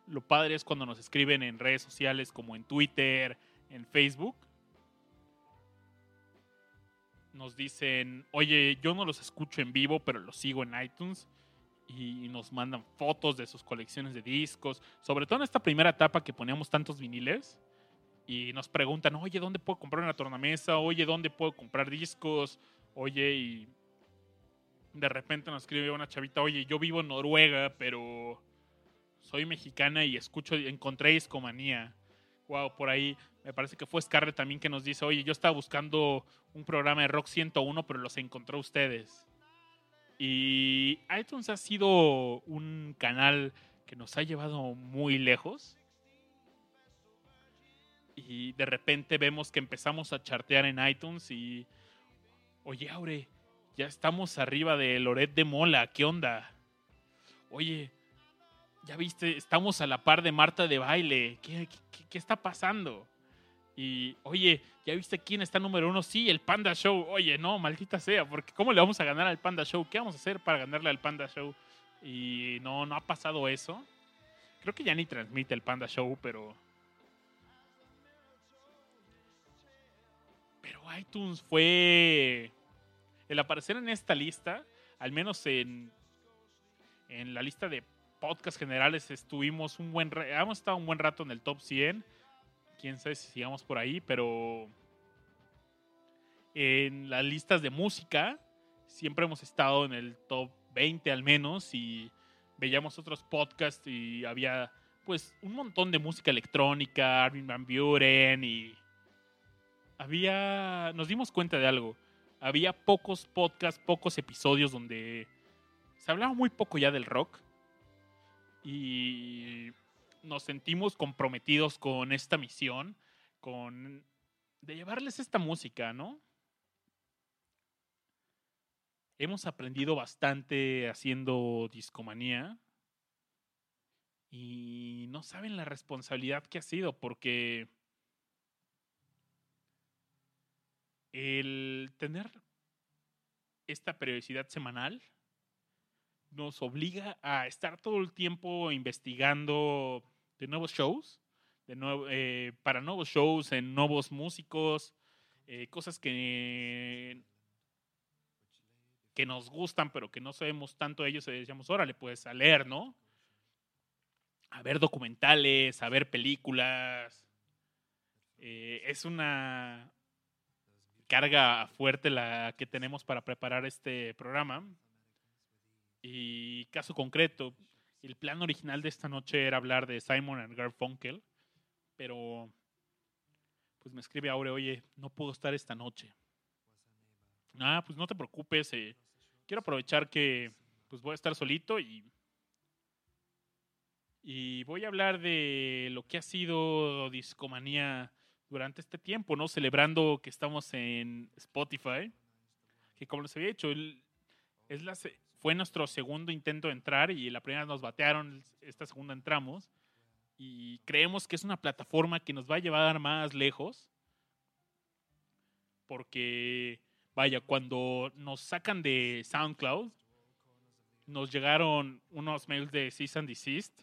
lo padre es cuando nos escriben en redes sociales como en Twitter, en Facebook. Nos dicen, oye, yo no los escucho en vivo, pero los sigo en iTunes. Y nos mandan fotos de sus colecciones de discos. Sobre todo en esta primera etapa que poníamos tantos viniles. Y nos preguntan, oye, ¿dónde puedo comprar una tornamesa? Oye, ¿dónde puedo comprar discos? Oye, y de repente nos escribe una chavita, oye, yo vivo en Noruega, pero soy mexicana y escucho, encontré discomanía. Wow, por ahí me parece que fue Scarlett también que nos dice, oye, yo estaba buscando un programa de Rock 101, pero los encontré ustedes. Y iTunes ha sido un canal que nos ha llevado muy lejos. Y de repente vemos que empezamos a chartear en iTunes y, oye, Aure, ya estamos arriba de Loret de Mola, ¿qué onda? Oye, ya viste, estamos a la par de Marta de baile, ¿qué, qué- qué está pasando? Y, oye, ¿ya viste quién está número uno? Sí, el Panda Show. Oye, no, maldita sea, porque ¿cómo le vamos a ganar al Panda Show? ¿Qué vamos a hacer para ganarle al Panda Show? Y no, no ha pasado eso. Creo que ya ni transmite el Panda Show, pero... Pero iTunes fue... El aparecer en esta lista, al menos en, en la lista de podcast generales, estuvimos un buen... Hemos estado un buen rato en el top 100 quién sabe si sigamos por ahí, pero en las listas de música siempre hemos estado en el top 20 al menos y veíamos otros podcasts y había pues un montón de música electrónica, Armin Van Buren y había nos dimos cuenta de algo. Había pocos podcasts, pocos episodios donde se hablaba muy poco ya del rock y nos sentimos comprometidos con esta misión, con de llevarles esta música, ¿no? Hemos aprendido bastante haciendo discomanía y no saben la responsabilidad que ha sido porque el tener esta periodicidad semanal nos obliga a estar todo el tiempo investigando de nuevos shows, de nuevo, eh, para nuevos shows, en nuevos músicos, eh, cosas que, que nos gustan, pero que no sabemos tanto de ellos, y decíamos, órale, pues a leer, ¿no? A ver documentales, a ver películas. Eh, es una carga fuerte la que tenemos para preparar este programa. Y caso concreto, el plan original de esta noche era hablar de Simon and Garfunkel, pero pues me escribe Aure, oye, no puedo estar esta noche. Ah, pues no te preocupes, eh, quiero aprovechar que pues voy a estar solito y y voy a hablar de lo que ha sido Discomanía durante este tiempo, ¿no? Celebrando que estamos en Spotify, que como les había dicho, es la, fue nuestro segundo intento de entrar y la primera nos batearon, esta segunda entramos. Y creemos que es una plataforma que nos va a llevar más lejos. Porque, vaya, cuando nos sacan de SoundCloud, nos llegaron unos mails de cease and desist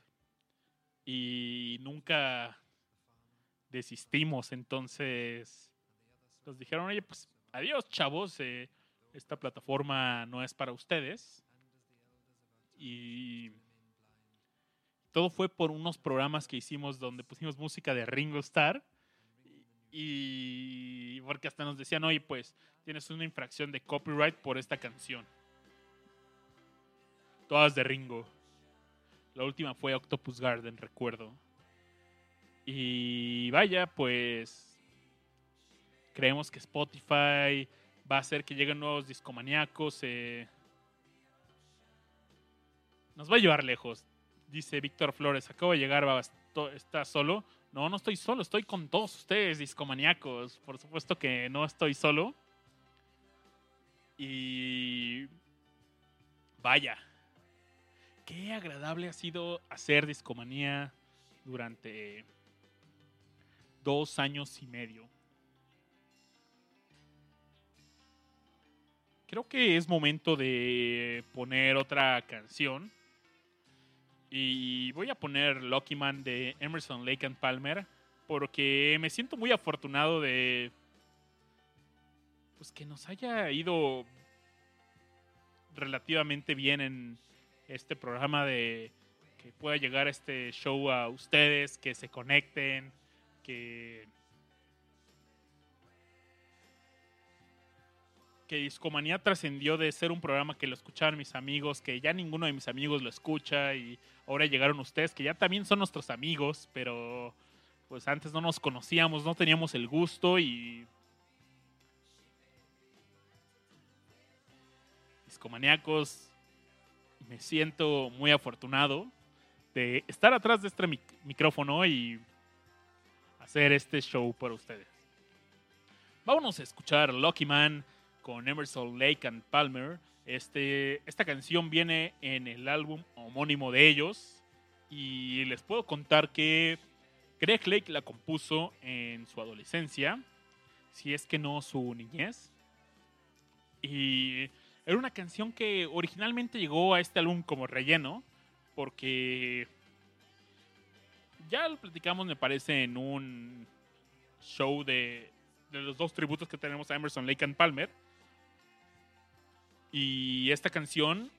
y nunca desistimos, entonces nos dijeron, oye, pues adiós chavos, eh, esta plataforma no es para ustedes. Y todo fue por unos programas que hicimos donde pusimos música de Ringo Starr. Y porque hasta nos decían, oye, pues tienes una infracción de copyright por esta canción. Todas de Ringo. La última fue Octopus Garden, recuerdo. Y vaya, pues creemos que Spotify va a hacer que lleguen nuevos discomaníacos. eh, nos va a llevar lejos. Dice Víctor Flores, acabo de llegar, ¿estás solo? No, no estoy solo, estoy con todos ustedes, discomaníacos. Por supuesto que no estoy solo. Y vaya, qué agradable ha sido hacer discomanía durante dos años y medio. Creo que es momento de poner otra canción. Y voy a poner Lucky Man de Emerson Lake and Palmer. Porque me siento muy afortunado de. Pues que nos haya ido relativamente bien en este programa de que pueda llegar este show a ustedes, que se conecten, que que Discomanía trascendió de ser un programa que lo escuchaban mis amigos, que ya ninguno de mis amigos lo escucha y ahora llegaron ustedes, que ya también son nuestros amigos, pero pues antes no nos conocíamos, no teníamos el gusto y... Discomaníacos, me siento muy afortunado de estar atrás de este mic- micrófono y hacer este show para ustedes. Vámonos a escuchar Lucky Man con Emerson Lake and Palmer. Este, esta canción viene en el álbum homónimo de ellos y les puedo contar que Greg Lake la compuso en su adolescencia, si es que no su niñez. Y era una canción que originalmente llegó a este álbum como relleno, porque ya lo platicamos, me parece, en un show de, de los dos tributos que tenemos a Emerson, Lake and Palmer. Y esta canción,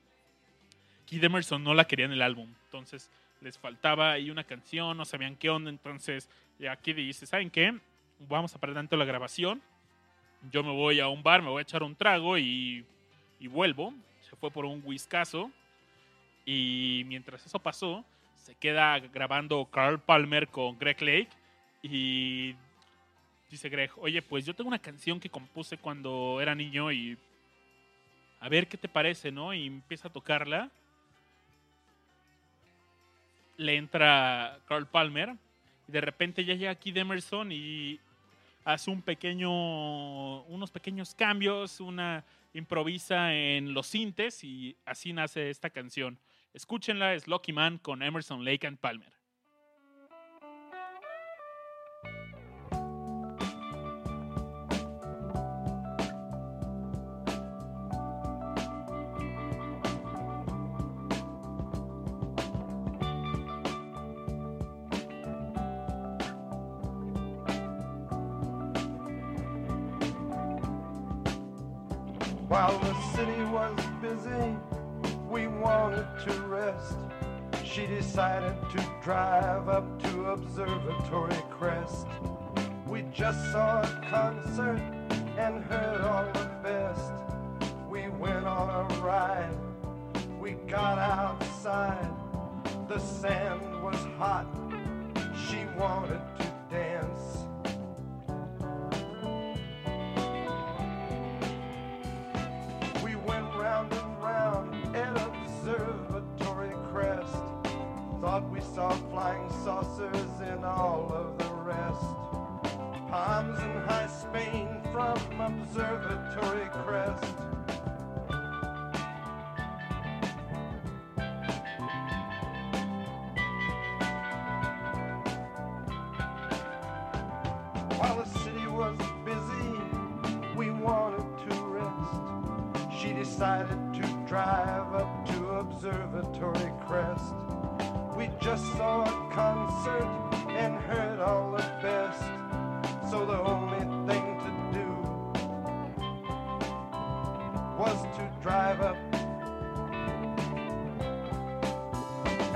Kid Emerson no la quería en el álbum. Entonces les faltaba ahí una canción, no sabían qué onda. Entonces Kid dice, ¿saben qué? Vamos a parar tanto la grabación. Yo me voy a un bar, me voy a echar un trago y, y vuelvo. Se fue por un whiskazo. Y mientras eso pasó, se queda grabando Carl Palmer con Greg Lake y dice Greg, oye, pues yo tengo una canción que compuse cuando era niño y a ver qué te parece, ¿no? Y empieza a tocarla. Le entra Carl Palmer y de repente ya llega aquí Emerson y hace un pequeño, unos pequeños cambios, una improvisa en los sintes y así nace esta canción. Escúchenla, es Lucky Man con Emerson Lake and Palmer. She decided to drive up to Observatory Crest. We just saw a concert and heard all the best. We went on a ride, we got outside. The sand was hot, she wanted to was busy, we wanted to rest. She decided to drive up to Observatory Crest. We just saw a concert and heard all the best. So the only thing to do was to drive up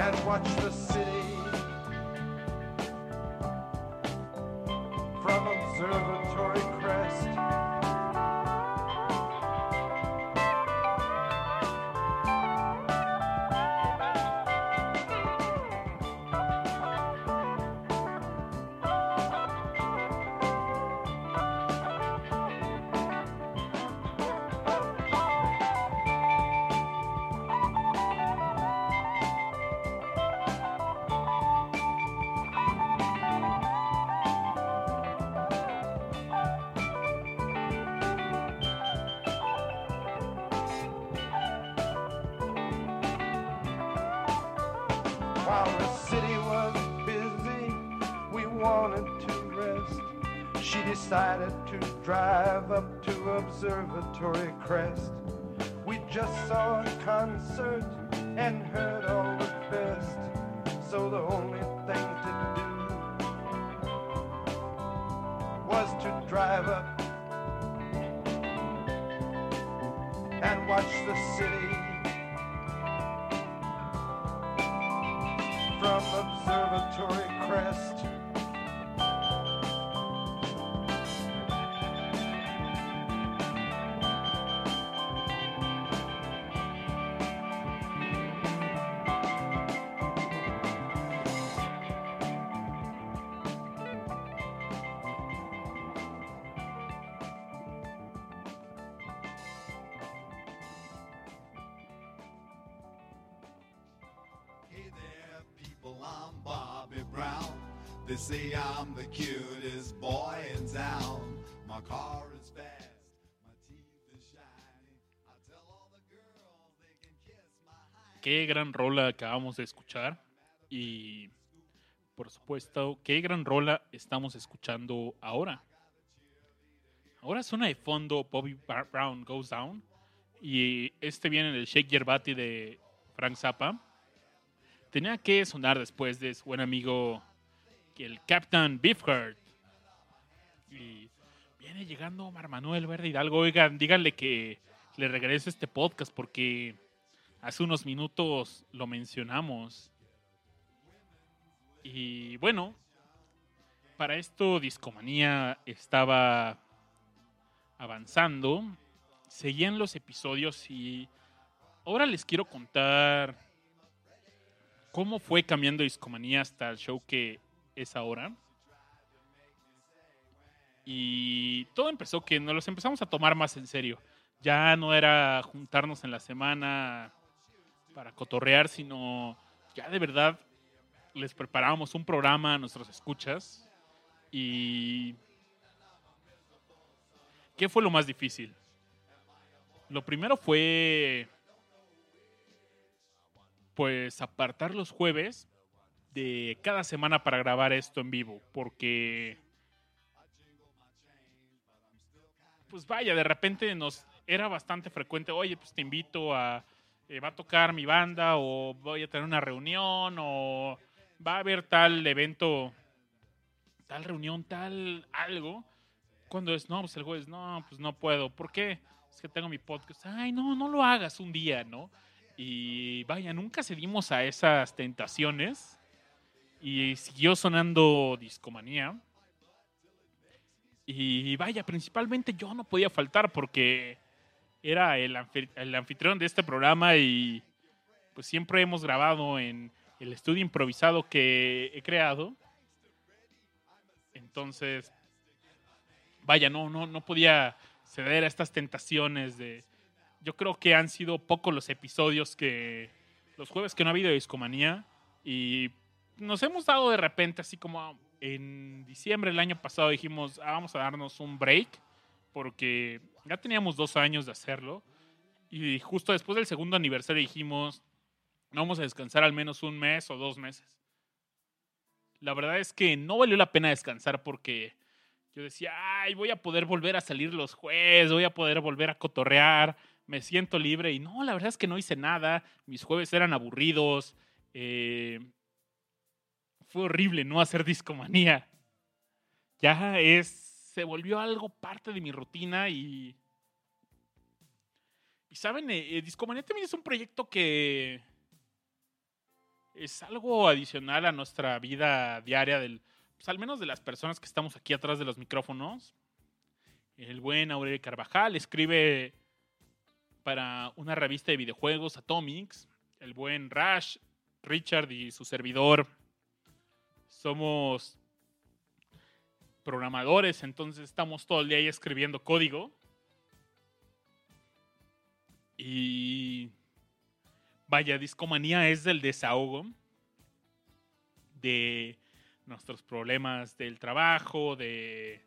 and watch the decided to drive up to Observatory Crest. We just saw a concert They say I'm the cutest boy in town. My car is fast, my teeth are shiny. I tell all the girls they can kiss my. Qué gran rola acabamos de escuchar. Y por supuesto, qué gran rola estamos escuchando ahora. Ahora suena de fondo Bobby Brown Goes Down. Y este viene del Shake Body de Frank Zappa. Tenía que sonar después de su buen amigo el Captain Beefheart. Y viene llegando Omar Manuel Verde Hidalgo. Oigan, díganle que le regrese este podcast porque hace unos minutos lo mencionamos. Y bueno, para esto Discomanía estaba avanzando. Seguían los episodios y ahora les quiero contar cómo fue cambiando Discomanía hasta el show que es ahora. Y todo empezó que nos los empezamos a tomar más en serio. Ya no era juntarnos en la semana para cotorrear, sino ya de verdad les preparábamos un programa a nuestros escuchas. Y. ¿Qué fue lo más difícil? Lo primero fue. Pues apartar los jueves de cada semana para grabar esto en vivo. Porque. Pues vaya, de repente nos era bastante frecuente. Oye, pues te invito a. eh, va a tocar mi banda, o voy a tener una reunión, o va a haber tal evento, tal reunión, tal algo. Cuando es, no, pues el jueves, no, pues no puedo. ¿Por qué? Es que tengo mi podcast. Ay, no, no lo hagas un día, ¿no? Y vaya, nunca cedimos a esas tentaciones. Y siguió sonando discomanía. Y vaya, principalmente yo no podía faltar porque era el, anfi- el anfitrión de este programa y pues siempre hemos grabado en el estudio improvisado que he creado. Entonces, vaya, no, no, no podía ceder a estas tentaciones de. Yo creo que han sido pocos los episodios que. Los jueves que no ha habido discomanía. Y nos hemos dado de repente, así como en diciembre del año pasado dijimos, "Ah, vamos a darnos un break. Porque ya teníamos dos años de hacerlo. Y justo después del segundo aniversario dijimos, vamos a descansar al menos un mes o dos meses. La verdad es que no valió la pena descansar porque yo decía, ay, voy a poder volver a salir los jueves, voy a poder volver a cotorrear, me siento libre. Y no, la verdad es que no hice nada, mis jueves eran aburridos. eh, fue horrible no hacer discomanía. Ya es, se volvió algo parte de mi rutina y... Y saben, eh, eh, Discomanía también es un proyecto que es algo adicional a nuestra vida diaria, del, pues, al menos de las personas que estamos aquí atrás de los micrófonos. El buen Aurelio Carvajal escribe para una revista de videojuegos, Atomics. El buen Rash, Richard y su servidor somos programadores, entonces estamos todo el día ahí escribiendo código. Y vaya, Discomanía es del desahogo de nuestros problemas del trabajo, de...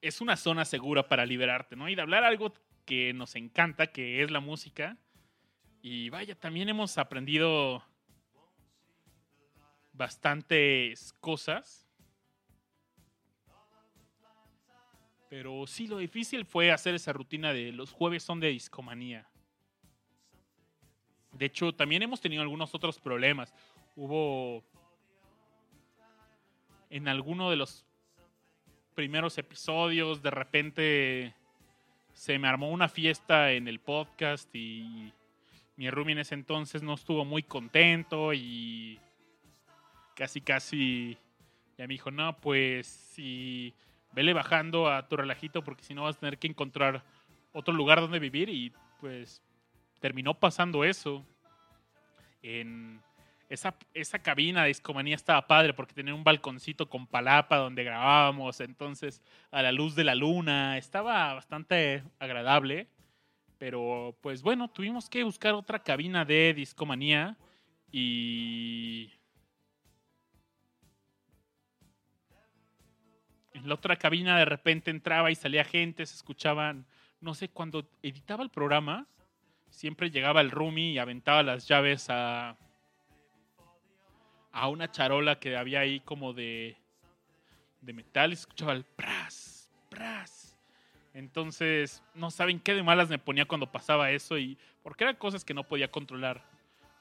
Es una zona segura para liberarte, ¿no? Y de hablar algo que nos encanta, que es la música. Y vaya, también hemos aprendido bastantes cosas. Pero sí, lo difícil fue hacer esa rutina de los jueves son de discomanía. De hecho, también hemos tenido algunos otros problemas. Hubo en alguno de los primeros episodios, de repente se me armó una fiesta en el podcast y mi roomie en ese entonces no estuvo muy contento y casi casi ya me dijo, no, pues si vele bajando a tu relajito porque si no vas a tener que encontrar otro lugar donde vivir y pues terminó pasando eso. En esa, esa cabina de discomanía estaba padre porque tenía un balconcito con palapa donde grabábamos, entonces a la luz de la luna, estaba bastante agradable. Pero pues bueno, tuvimos que buscar otra cabina de discomanía y en la otra cabina de repente entraba y salía gente, se escuchaban, no sé, cuando editaba el programa, siempre llegaba el roomie y aventaba las llaves a, a una charola que había ahí como de, de metal y se escuchaba el pras, pras. Entonces, no saben qué de malas me ponía cuando pasaba eso y porque eran cosas que no podía controlar.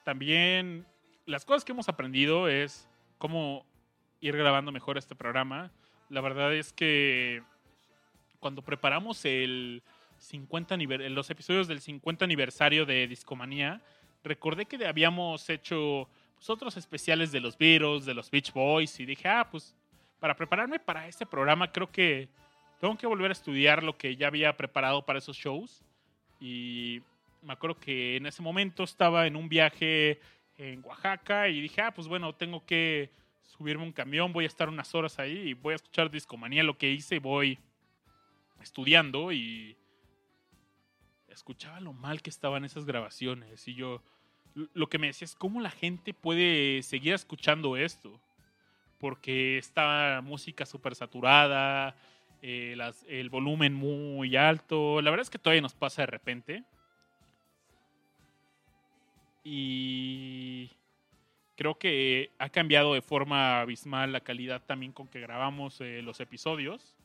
También las cosas que hemos aprendido es cómo ir grabando mejor este programa. La verdad es que cuando preparamos el 50 aniver- los episodios del 50 aniversario de Discomanía, recordé que habíamos hecho pues, otros especiales de los Beatles, de los Beach Boys, y dije, ah, pues para prepararme para este programa creo que tengo que volver a estudiar lo que ya había preparado para esos shows. Y me acuerdo que en ese momento estaba en un viaje en Oaxaca y dije, ah, pues bueno, tengo que subirme un camión, voy a estar unas horas ahí y voy a escuchar Discomanía. Lo que hice, voy estudiando y escuchaba lo mal que estaban esas grabaciones. Y yo, lo que me decía es, ¿cómo la gente puede seguir escuchando esto? Porque está música súper saturada, eh, el volumen muy alto. La verdad es que todavía nos pasa de repente. Y creo que ha cambiado de forma abismal la calidad también con que grabamos eh, los episodios.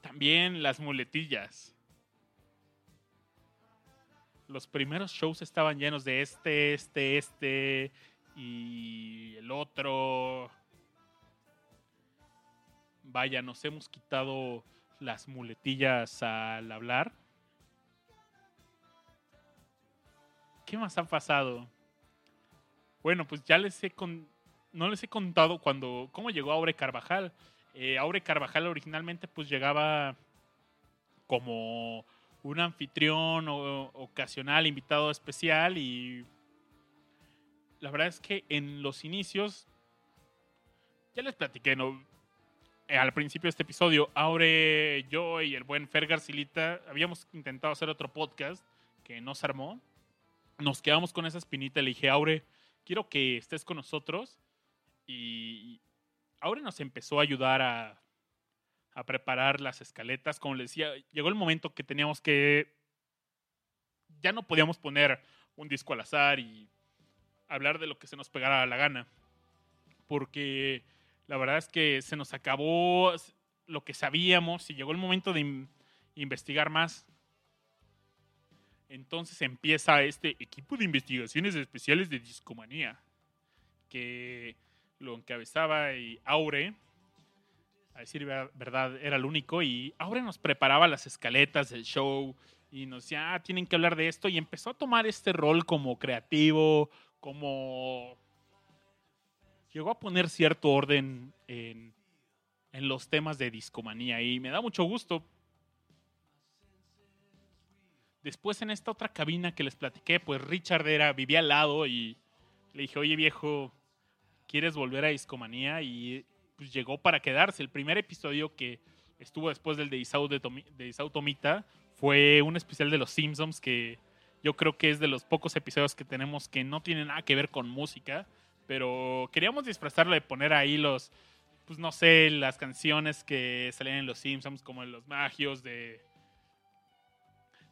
También las muletillas. Los primeros shows estaban llenos de este, este, este y el otro. Vaya, nos hemos quitado las muletillas al hablar. ¿Qué más ha pasado? Bueno, pues ya les he con... no les he contado cuando cómo llegó Aure Carvajal. Eh, Aure Carvajal originalmente pues llegaba como un anfitrión o- ocasional, invitado especial y la verdad es que en los inicios ya les platiqué, ¿no? Eh, al principio de este episodio, Aure, yo y el buen Fer Garcilita habíamos intentado hacer otro podcast que no se armó. Nos quedamos con esa espinita le dije, Aure, quiero que estés con nosotros. Y Aure nos empezó a ayudar a, a preparar las escaletas. Como les decía, llegó el momento que teníamos que... Ya no podíamos poner un disco al azar y hablar de lo que se nos pegara la gana. Porque la verdad es que se nos acabó lo que sabíamos y llegó el momento de in- investigar más. Entonces empieza este equipo de investigaciones especiales de Discomanía, que lo encabezaba y Aure, a decir ver- verdad, era el único, y Aure nos preparaba las escaletas del show y nos decía, ah, tienen que hablar de esto, y empezó a tomar este rol como creativo, como... Llegó a poner cierto orden en, en los temas de discomanía y me da mucho gusto Después en esta otra cabina que les platiqué, pues Richard era, vivía al lado y le dije, oye viejo, ¿quieres volver a Discomanía? Y pues llegó para quedarse. El primer episodio que estuvo después del de Isao, Tomita fue un especial de los Simpsons que yo creo que es de los pocos episodios que tenemos que no tienen nada que ver con música, pero queríamos disfrazarlo de poner ahí los, pues no sé, las canciones que salían en los Simpsons, como en los magios de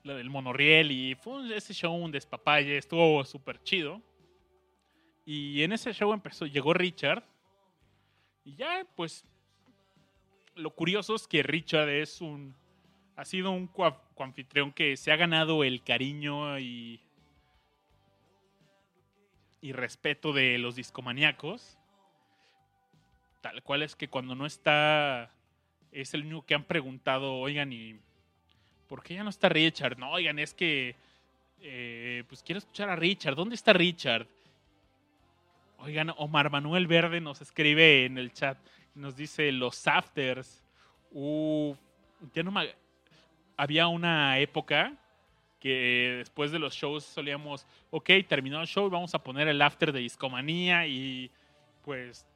lo del monorriel y fue ese show un despapalle, estuvo súper chido. Y en ese show empezó, llegó Richard y ya pues lo curioso es que Richard es un ha sido un coa- coanfitrión que se ha ganado el cariño y y respeto de los discomaníacos. Tal cual es que cuando no está es el único que han preguntado, oigan, y ¿por qué ya no está Richard? No, oigan, es que eh, pues quiero escuchar a Richard. ¿Dónde está Richard? Oigan, Omar Manuel Verde nos escribe en el chat, nos dice los afters. Ya no me- Había una época que después de los shows solíamos, ok, terminó el show vamos a poner el after de Discomanía y pues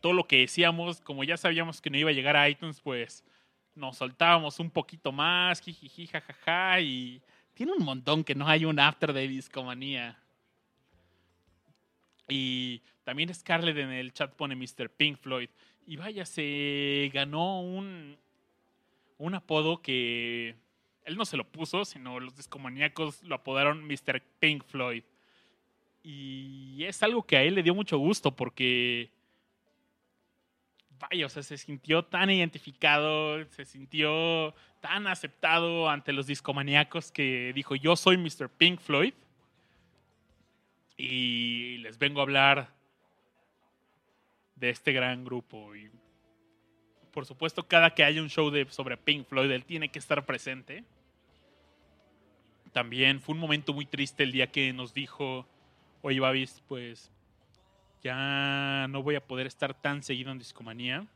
todo lo que decíamos, como ya sabíamos que no iba a llegar a iTunes, pues nos soltábamos un poquito más, jijiji, jajaja, y tiene un montón que no hay un after de Discomanía. Y también Scarlett en el chat pone Mr. Pink Floyd. Y vaya, se ganó un, un apodo que él no se lo puso, sino los discomaníacos lo apodaron Mr. Pink Floyd. Y es algo que a él le dio mucho gusto porque vaya, o sea, se sintió tan identificado, se sintió tan aceptado ante los discomaníacos que dijo, yo soy Mr. Pink Floyd y les vengo a hablar de este gran grupo. Por supuesto, cada que haya un show de, sobre Pink Floyd, él tiene que estar presente. También fue un momento muy triste el día que nos dijo, oye, Babis, pues ya no voy a poder estar tan seguido en Discomanía.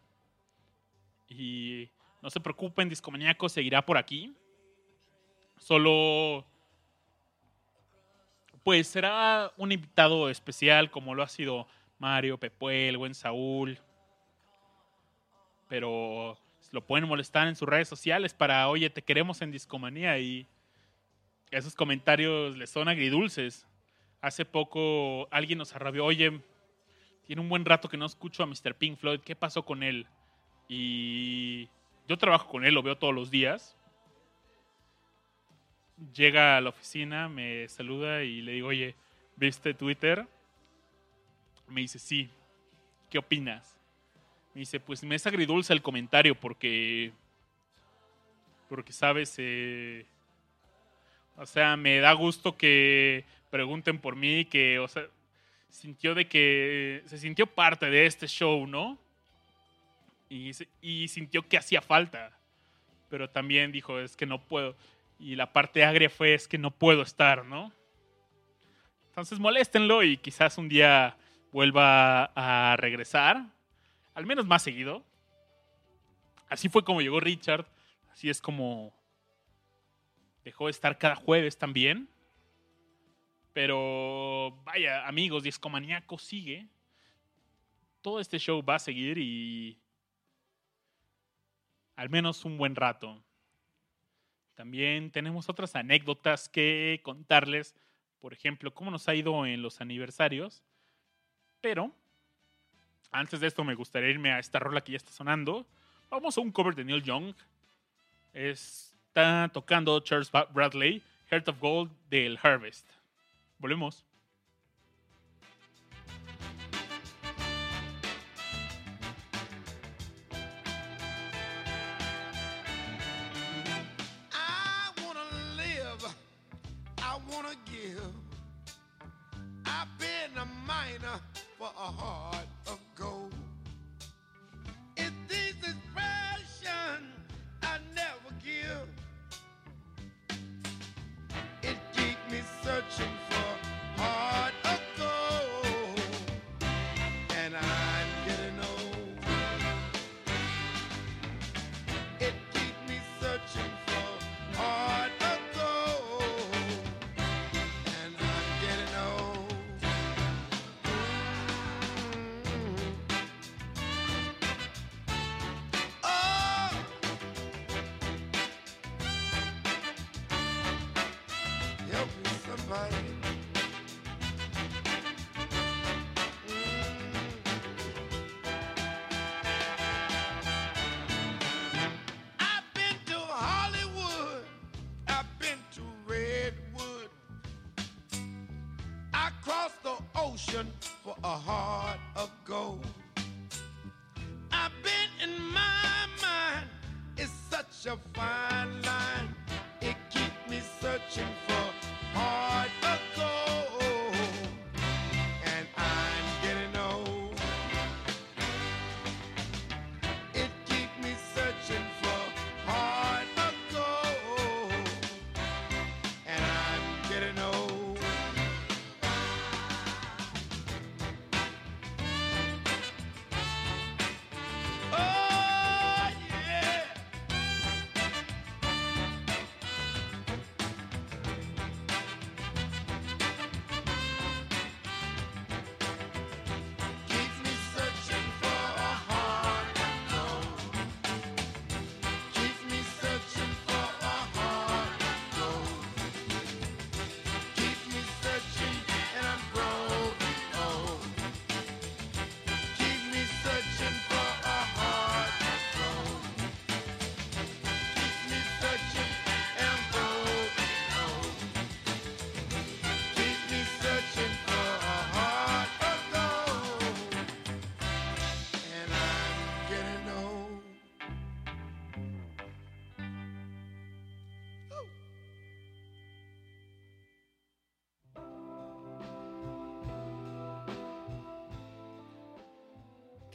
Y no se preocupen, Discomaníaco seguirá por aquí. Solo pues será un invitado especial como lo ha sido Mario, Pepe, el buen Saúl. Pero lo pueden molestar en sus redes sociales para, oye, te queremos en Discomanía y esos comentarios les son agridulces. Hace poco alguien nos arrabió, oye, tiene un buen rato que no escucho a Mr. Pink Floyd, ¿qué pasó con él? Y yo trabajo con él, lo veo todos los días. Llega a la oficina, me saluda y le digo, oye, ¿viste Twitter? Me dice, sí. ¿Qué opinas? Me dice, pues me es agridulce el comentario porque... Porque, sabes, eh, o sea, me da gusto que pregunten por mí, que, o sea, sintió de que se sintió parte de este show, ¿no? Y, y sintió que hacía falta. Pero también dijo, es que no puedo. Y la parte agria fue, es que no puedo estar, ¿no? Entonces moléstenlo y quizás un día vuelva a regresar. Al menos más seguido. Así fue como llegó Richard. Así es como dejó de estar cada jueves también. Pero vaya, amigos, Discomaníaco sigue. Todo este show va a seguir y al menos un buen rato. También tenemos otras anécdotas que contarles. Por ejemplo, cómo nos ha ido en los aniversarios. Pero antes de esto me gustaría irme a esta rola que ya está sonando. Vamos a un cover de Neil Young. Está tocando Charles Bradley, Heart of Gold del Harvest. Volvemos. I've been a miner for a heart of a heart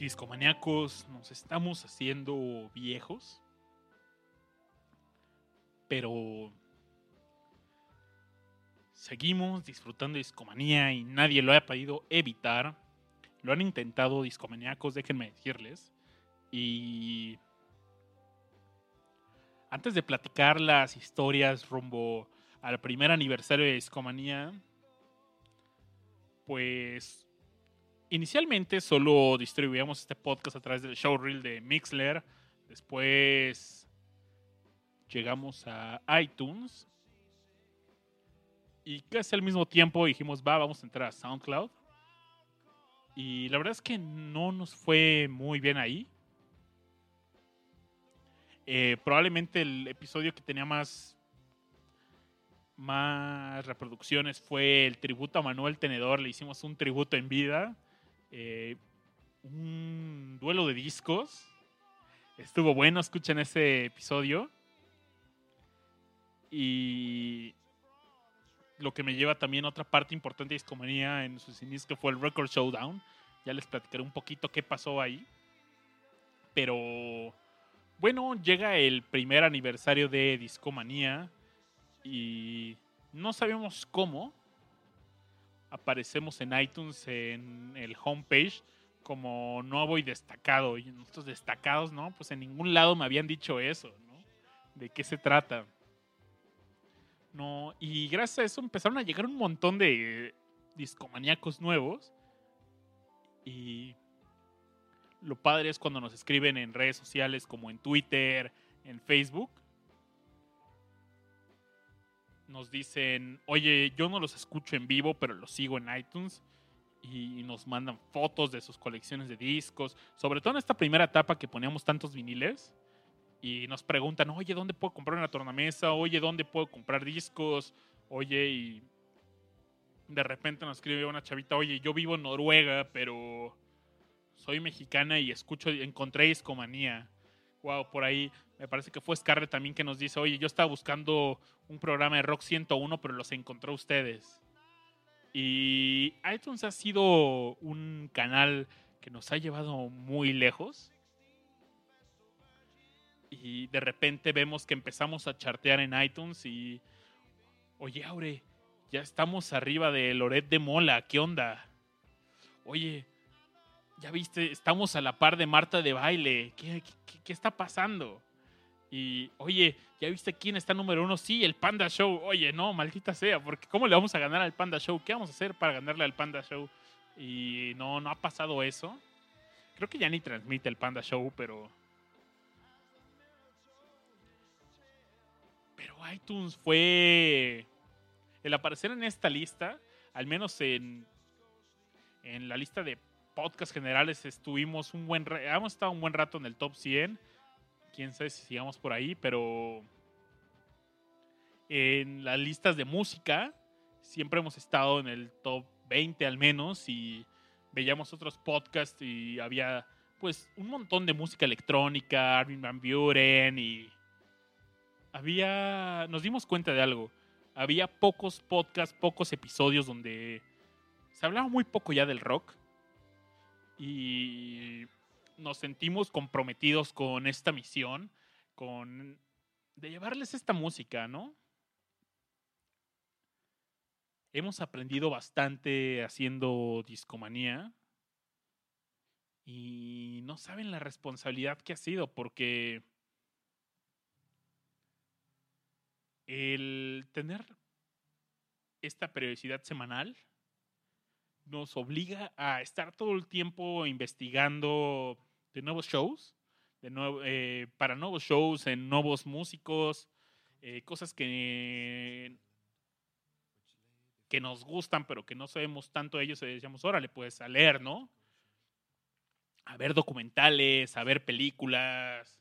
Discomaníacos, nos estamos haciendo viejos. Pero seguimos disfrutando de discomanía y nadie lo ha podido evitar. Lo han intentado discomaníacos, déjenme decirles. Y antes de platicar las historias rumbo al primer aniversario de discomanía, pues inicialmente solo distribuíamos este podcast a través del showreel de Mixler. Después llegamos a iTunes. Y casi al mismo tiempo dijimos, va, vamos a entrar a SoundCloud. Y la verdad es que no nos fue muy bien ahí. Eh, probablemente el episodio que tenía más, más reproducciones fue el tributo a Manuel Tenedor. Le hicimos un tributo en vida. Eh, un duelo de discos. Estuvo bueno, escuchen ese episodio. Y lo que me lleva también a otra parte importante de Discomanía en sus inicios, que fue el Record Showdown. Ya les platicaré un poquito qué pasó ahí. Pero bueno, llega el primer aniversario de Discomanía y no sabemos cómo. Aparecemos en iTunes en el homepage como nuevo y destacado. Y nosotros destacados, ¿no? Pues en ningún lado me habían dicho eso, ¿no? ¿De qué se trata? No, y gracias a eso empezaron a llegar un montón de discomaníacos nuevos. Y lo padre es cuando nos escriben en redes sociales como en Twitter, en Facebook. Nos dicen, oye, yo no los escucho en vivo, pero los sigo en iTunes. Y nos mandan fotos de sus colecciones de discos. Sobre todo en esta primera etapa que poníamos tantos viniles. Y nos preguntan, oye, ¿dónde puedo comprar una tornamesa? Oye, ¿dónde puedo comprar discos? Oye, y de repente nos escribe una chavita, oye, yo vivo en Noruega, pero soy mexicana y escucho, encontré discomanía. Wow, por ahí me parece que fue Scarlett también que nos dice, oye, yo estaba buscando un programa de Rock 101, pero los encontré a ustedes. Y iTunes ha sido un canal que nos ha llevado muy lejos. Y de repente vemos que empezamos a chartear en iTunes y, oye, Aure, ya estamos arriba de Loret de Mola, ¿qué onda? Oye, ya viste, estamos a la par de Marta de baile, ¿qué, está pasando? Y, oye, ¿ya viste quién está número uno? Sí, el Panda Show. Oye, no, maldita sea, porque ¿cómo le vamos a ganar al Panda Show? ¿Qué vamos a hacer para ganarle al Panda Show? Y no, no ha pasado eso. Creo que ya ni transmite el Panda Show, pero... Pero iTunes fue... El aparecer en esta lista, al menos en, en la lista de podcast generales, estuvimos un buen... Hemos estado un buen rato en el top 100 quién sabe si sigamos por ahí, pero en las listas de música siempre hemos estado en el top 20 al menos y veíamos otros podcasts y había pues un montón de música electrónica, Armin Van Buren y había nos dimos cuenta de algo. Había pocos podcasts, pocos episodios donde se hablaba muy poco ya del rock y nos sentimos comprometidos con esta misión, con de llevarles esta música, ¿no? Hemos aprendido bastante haciendo discomanía y no saben la responsabilidad que ha sido porque el tener esta periodicidad semanal nos obliga a estar todo el tiempo investigando de nuevos shows, de nuevo, eh, para nuevos shows, en nuevos músicos, eh, cosas que, que nos gustan, pero que no sabemos tanto de ellos, y decíamos, órale, pues a leer, ¿no? A ver documentales, a ver películas.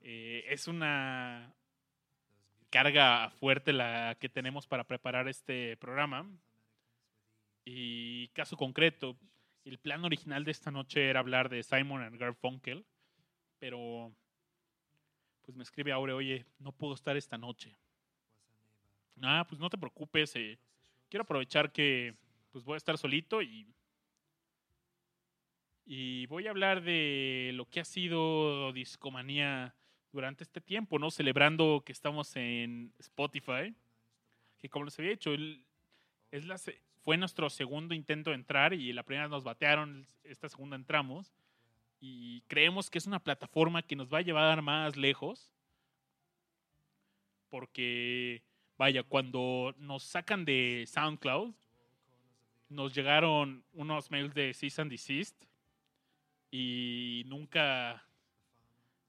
Eh, es una carga fuerte la que tenemos para preparar este programa. Y caso concreto, el plan original de esta noche era hablar de Simon and Garfunkel, pero pues me escribe Aure, oye, no puedo estar esta noche. Ah, pues no te preocupes, eh, quiero aprovechar que pues voy a estar solito y y voy a hablar de lo que ha sido Discomanía durante este tiempo, ¿no? Celebrando que estamos en Spotify, que como les había dicho, el- es la, fue nuestro segundo intento de entrar y la primera nos batearon, esta segunda entramos y creemos que es una plataforma que nos va a llevar más lejos porque vaya, cuando nos sacan de SoundCloud nos llegaron unos mails de cease and desist y nunca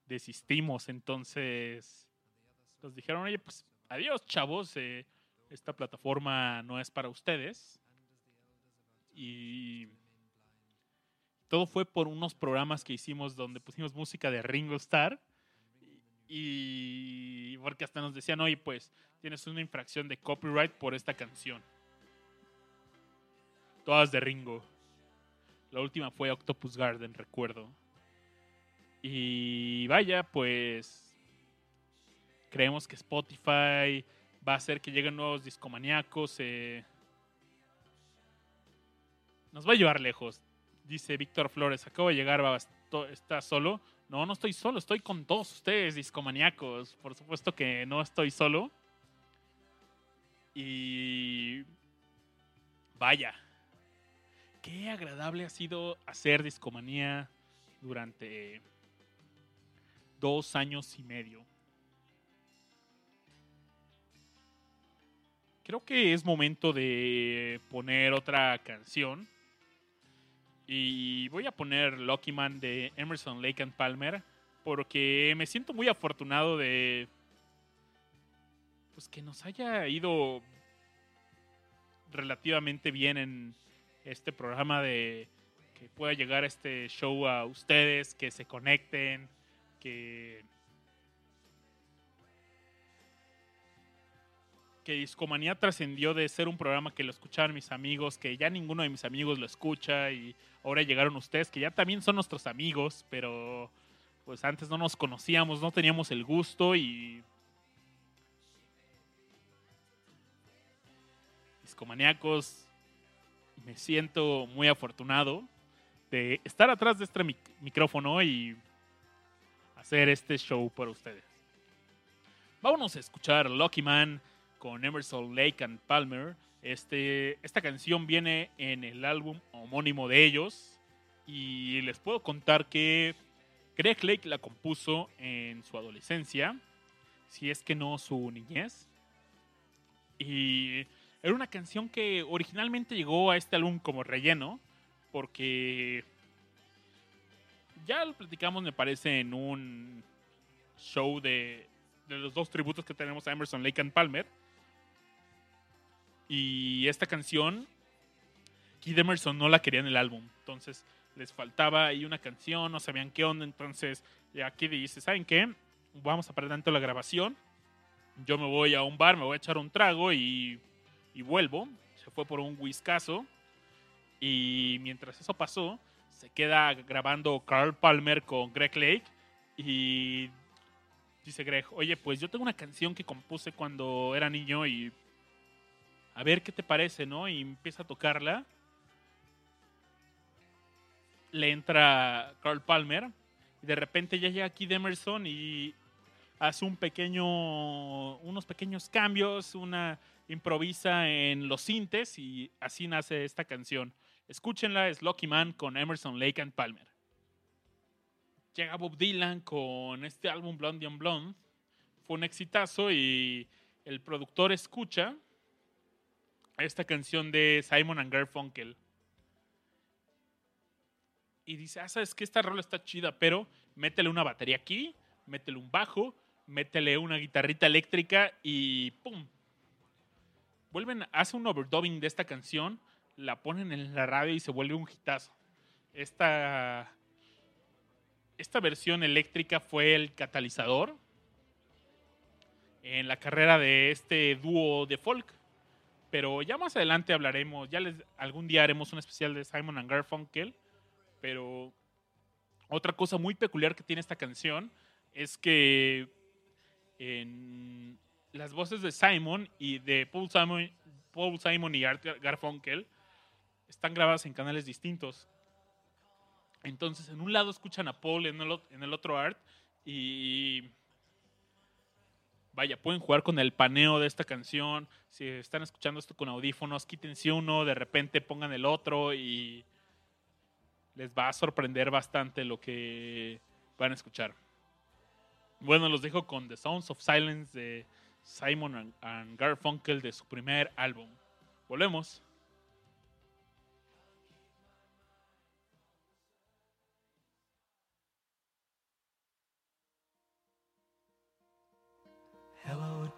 desistimos. Entonces nos dijeron, oye, pues adiós chavos, eh, esta plataforma no es para ustedes. Y todo fue por unos programas que hicimos donde pusimos música de Ringo Starr. Y porque hasta nos decían, oye, pues tienes una infracción de copyright por esta canción. Todas de Ringo. La última fue Octopus Garden, recuerdo. Y vaya, pues creemos que Spotify va a hacer que lleguen nuevos discomaníacos. eh, nos va a llevar lejos. Dice Víctor Flores, acabo de llegar, Babas, ¿estás solo? No, no estoy solo, estoy con todos ustedes, discomaníacos. Por supuesto que no estoy solo. Y vaya, qué agradable ha sido hacer discomanía durante dos años y medio. Creo que es momento de poner otra canción. Y voy a poner Lucky Man de Emerson Lake and Palmer. Porque me siento muy afortunado de. Pues que nos haya ido relativamente bien en este programa de que pueda llegar este show a ustedes, que se conecten, que que Discomanía trascendió de ser un programa que lo escuchaban mis amigos, que ya ninguno de mis amigos lo escucha y ahora llegaron ustedes, que ya también son nuestros amigos, pero pues antes no nos conocíamos, no teníamos el gusto y... Discomaníacos, me siento muy afortunado de estar atrás de este mic- micrófono y hacer este show para ustedes. Vámonos a escuchar Lucky Man con Emerson Lake and Palmer. Este, esta canción viene en el álbum homónimo de ellos y les puedo contar que Greg Lake la compuso en su adolescencia, si es que no su niñez. Y era una canción que originalmente llegó a este álbum como relleno, porque ya lo platicamos, me parece, en un show de, de los dos tributos que tenemos a Emerson Lake and Palmer. Y esta canción, Kid Emerson no la quería en el álbum. Entonces les faltaba ahí una canción, no sabían qué onda. Entonces Kid dice, ¿saben qué? Vamos a parar tanto la grabación. Yo me voy a un bar, me voy a echar un trago y, y vuelvo. Se fue por un whiskazo. Y mientras eso pasó, se queda grabando Carl Palmer con Greg Lake. Y dice Greg, oye, pues yo tengo una canción que compuse cuando era niño y a ver qué te parece, ¿no? Y empieza a tocarla. Le entra Carl Palmer. Y de repente ya llega Kid Emerson y hace un pequeño, unos pequeños cambios, una improvisa en los sintes y así nace esta canción. Escúchenla, es Lucky Man con Emerson Lake and Palmer. Llega Bob Dylan con este álbum Blondie on Blonde. Fue un exitazo y el productor escucha esta canción de Simon and Garfunkel. Y dice, ah, sabes que esta rola está chida, pero métele una batería aquí, métele un bajo, métele una guitarrita eléctrica y ¡pum! Vuelven, hace un overdubbing de esta canción, la ponen en la radio y se vuelve un hitazo. Esta, esta versión eléctrica fue el catalizador en la carrera de este dúo de folk. Pero ya más adelante hablaremos, ya les, algún día haremos un especial de Simon and Garfunkel. Pero otra cosa muy peculiar que tiene esta canción es que las voces de Simon y de Paul Simon, Paul Simon y Art Garfunkel están grabadas en canales distintos. Entonces, en un lado escuchan a Paul, en el, ot- en el otro Art, y vaya, pueden jugar con el paneo de esta canción. Si están escuchando esto con audífonos, quítense uno, de repente pongan el otro y les va a sorprender bastante lo que van a escuchar. Bueno, los dejo con The Sounds of Silence de Simon and- Garfunkel de su primer álbum. Volvemos.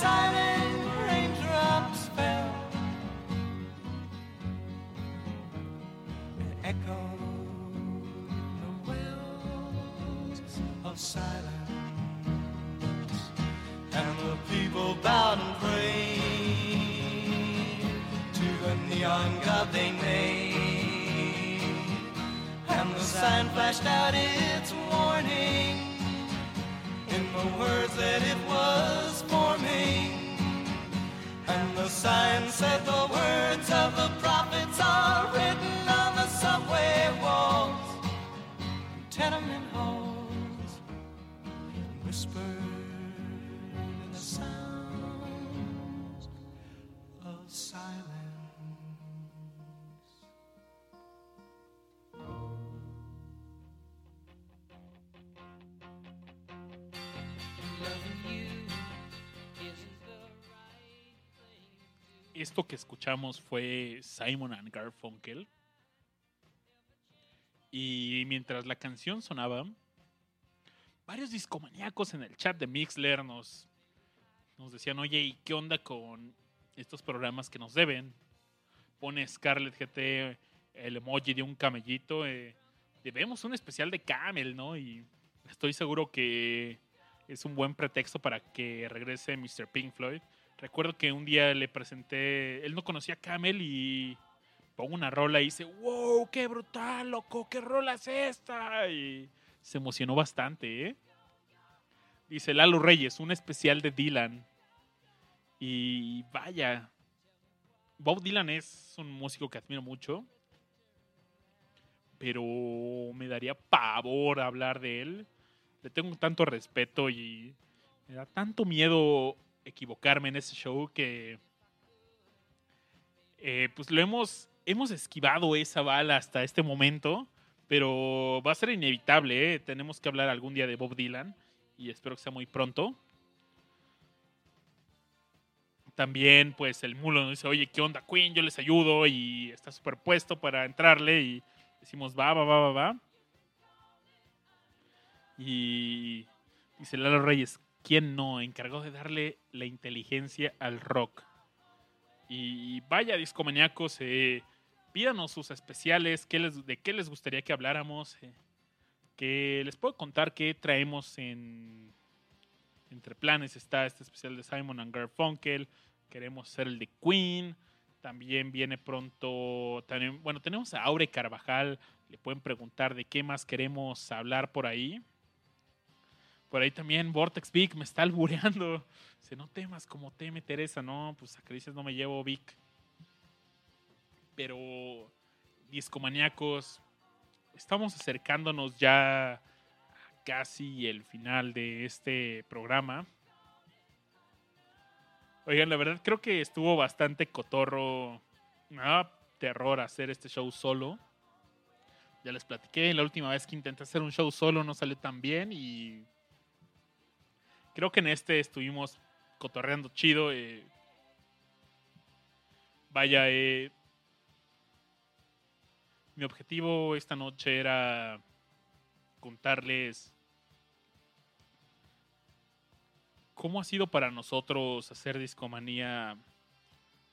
silent raindrops, fell and echoed the wells of silence. And the people bowed and prayed to the neon god they made. And the sign flashed out its warning in the words that it was forming. And the sign said the words of the prophets are written on the subway walls, tenement halls, and whispered in the sounds of silence. Esto que escuchamos fue Simon and Garfunkel. Y mientras la canción sonaba, varios discomaníacos en el chat de Mixler nos, nos decían, oye, ¿y qué onda con estos programas que nos deben? Pone Scarlett GT el emoji de un camellito. eh, debemos un especial de Camel, ¿no? Y estoy seguro que es un buen pretexto para que regrese Mr. Pink Floyd. Recuerdo que un día le presenté, él no conocía a Camel y pongo una rola y dice, wow, qué brutal, loco, qué rola es esta. Y se emocionó bastante, ¿eh? Dice Lalo Reyes, un especial de Dylan. Y vaya, Bob Dylan es un músico que admiro mucho, pero me daría pavor hablar de él. Le tengo tanto respeto y me da tanto miedo equivocarme en ese show que eh, pues lo hemos, hemos esquivado esa bala hasta este momento, pero va a ser inevitable. ¿eh? Tenemos que hablar algún día de Bob Dylan y espero que sea muy pronto. También, pues el mulo nos dice, oye, ¿qué onda, Queen? Yo les ayudo y está superpuesto para entrarle y decimos, va, va, va, va, va. Y dice Lalo Reyes, ¿quién no? Encargó de darle la inteligencia al rock. Y vaya, discomaniacos, eh, pídanos sus especiales, qué les, de qué les gustaría que habláramos. eh, que les puedo contar que traemos en entre planes está este especial de Simon and Garfunkel. Queremos hacer el de Queen. También viene pronto. también- bueno, tenemos a Aure Carvajal. Le pueden preguntar de qué más queremos hablar por ahí. Por ahí también Vortex Vic me está albureando. [laughs] Dice, no temas como teme Teresa. No, pues a que dices no me llevo Vic. Pero, discomaníacos, estamos acercándonos ya a casi el final de este programa. Oigan, la verdad creo que estuvo bastante cotorro. Me daba terror hacer este show solo. Ya les platiqué, la última vez que intenté hacer un show solo no salió tan bien y creo que en este estuvimos cotorreando chido. eh. Vaya, eh, mi objetivo esta noche era contarles cómo ha sido para nosotros hacer discomanía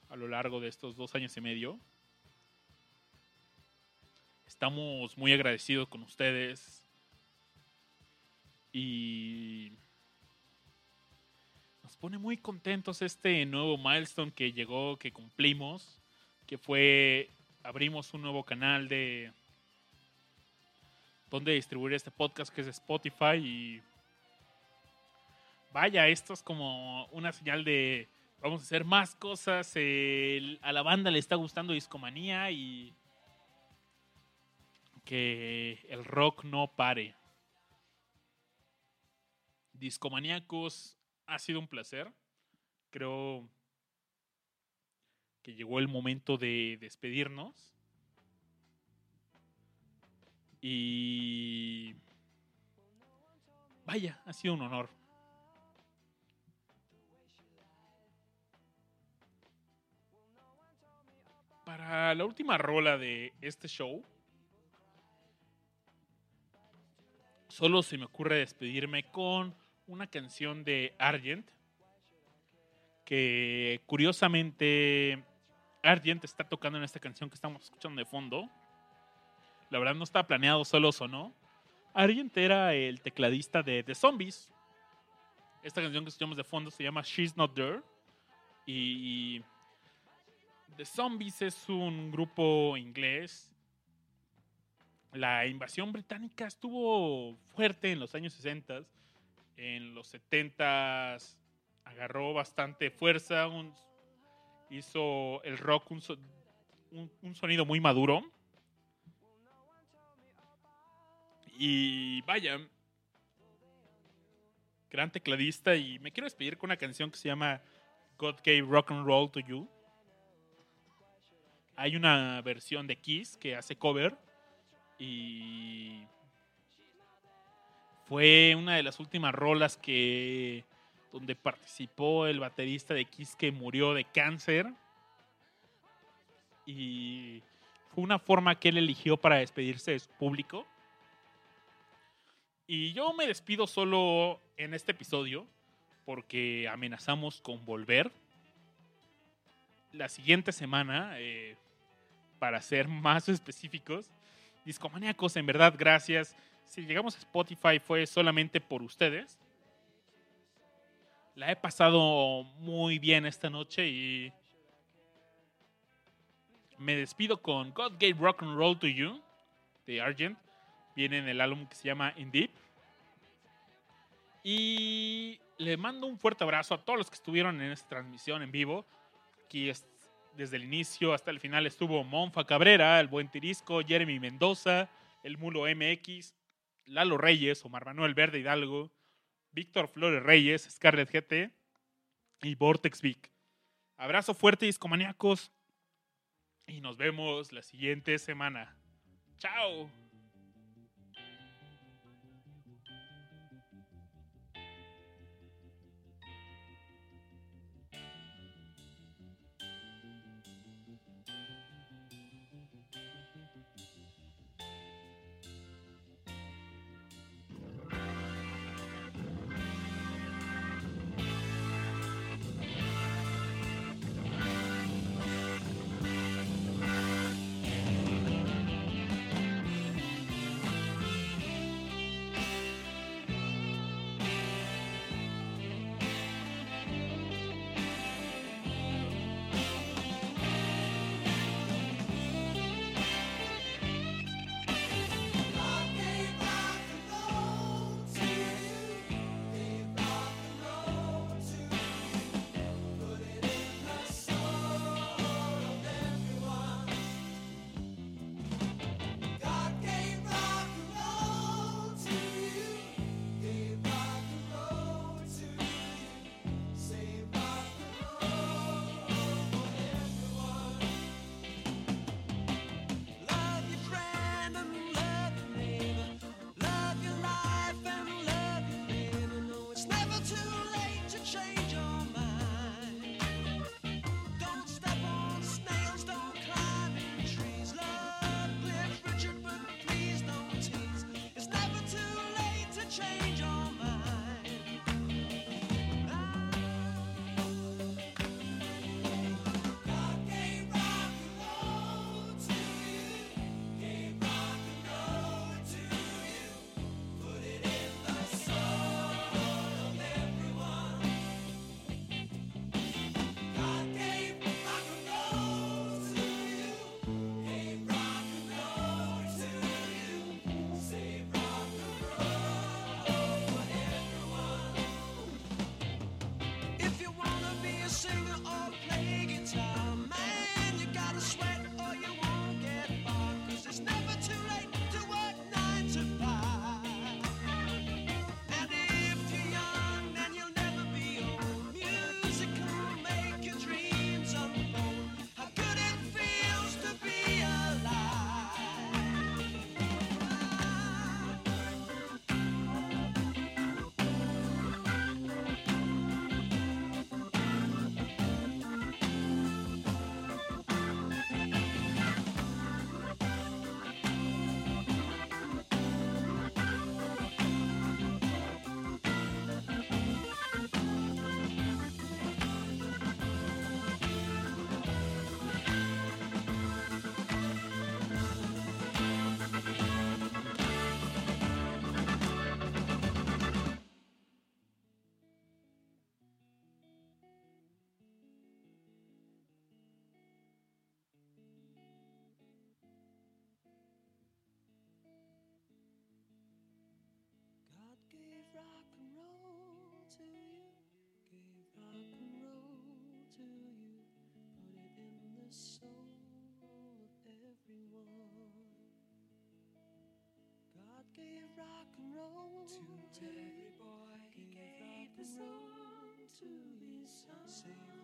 a lo largo de estos dos años y medio. Estamos muy agradecidos con ustedes y pone muy contentos este nuevo milestone que llegó, que cumplimos, que fue abrimos un nuevo canal de donde distribuir este podcast que es Spotify y vaya, esto es como una señal de vamos a hacer más cosas, a la banda le está gustando Discomanía y que el rock no pare. Discomaníacos, ha sido un placer. Creo que llegó el momento de despedirnos. Y vaya, ha sido un honor. Para la última rola de este show, solo se me ocurre despedirme con una canción de Argent, que curiosamente Argent está tocando en esta canción que estamos escuchando de fondo. La verdad no estaba planeado, solo sonó. Argent era el tecladista de The Zombies. Esta canción que escuchamos de fondo se llama She's Not There. Y The Zombies es un grupo inglés. La invasión británica estuvo fuerte en los años 60. En los 70 agarró bastante fuerza. un- hizo el rock un, un- un sonido muy maduro. Y vaya, gran tecladista. Y me quiero despedir con una canción que se llama God Gave Rock and Roll to You. Hay una versión de Kiss que hace cover. Y fue una de las últimas rolas que donde participó el baterista de Kiss que murió de cáncer. Y fue una forma que él eligió para despedirse de su público. Y yo me despido solo en este episodio porque amenazamos con volver la siguiente semana eh, para ser [laughs] más específicos. Discomaníacos, en verdad, gracias. Si llegamos a Spotify fue solamente por ustedes. La he pasado muy bien esta noche y me despido con God Gave Rock and Roll to You de Argent. Viene en el álbum que se llama In Deep. Y le mando un fuerte abrazo a todos los que estuvieron en esta transmisión en vivo. Aquí es- desde el inicio hasta el final estuvo Monfa Cabrera, el buen Tirisco, Jeremy Mendoza, el Mulo MX, Lalo Reyes, Omar Manuel Verde Hidalgo, Víctor Flores Reyes, Scarlett GT y Vortex Vic. Abrazo fuerte, discomaníacos. Y nos vemos la siguiente semana. Chao. The soul of everyone. God gave rock and roll to every boy. He gave, rock and roll to his son. Say rock and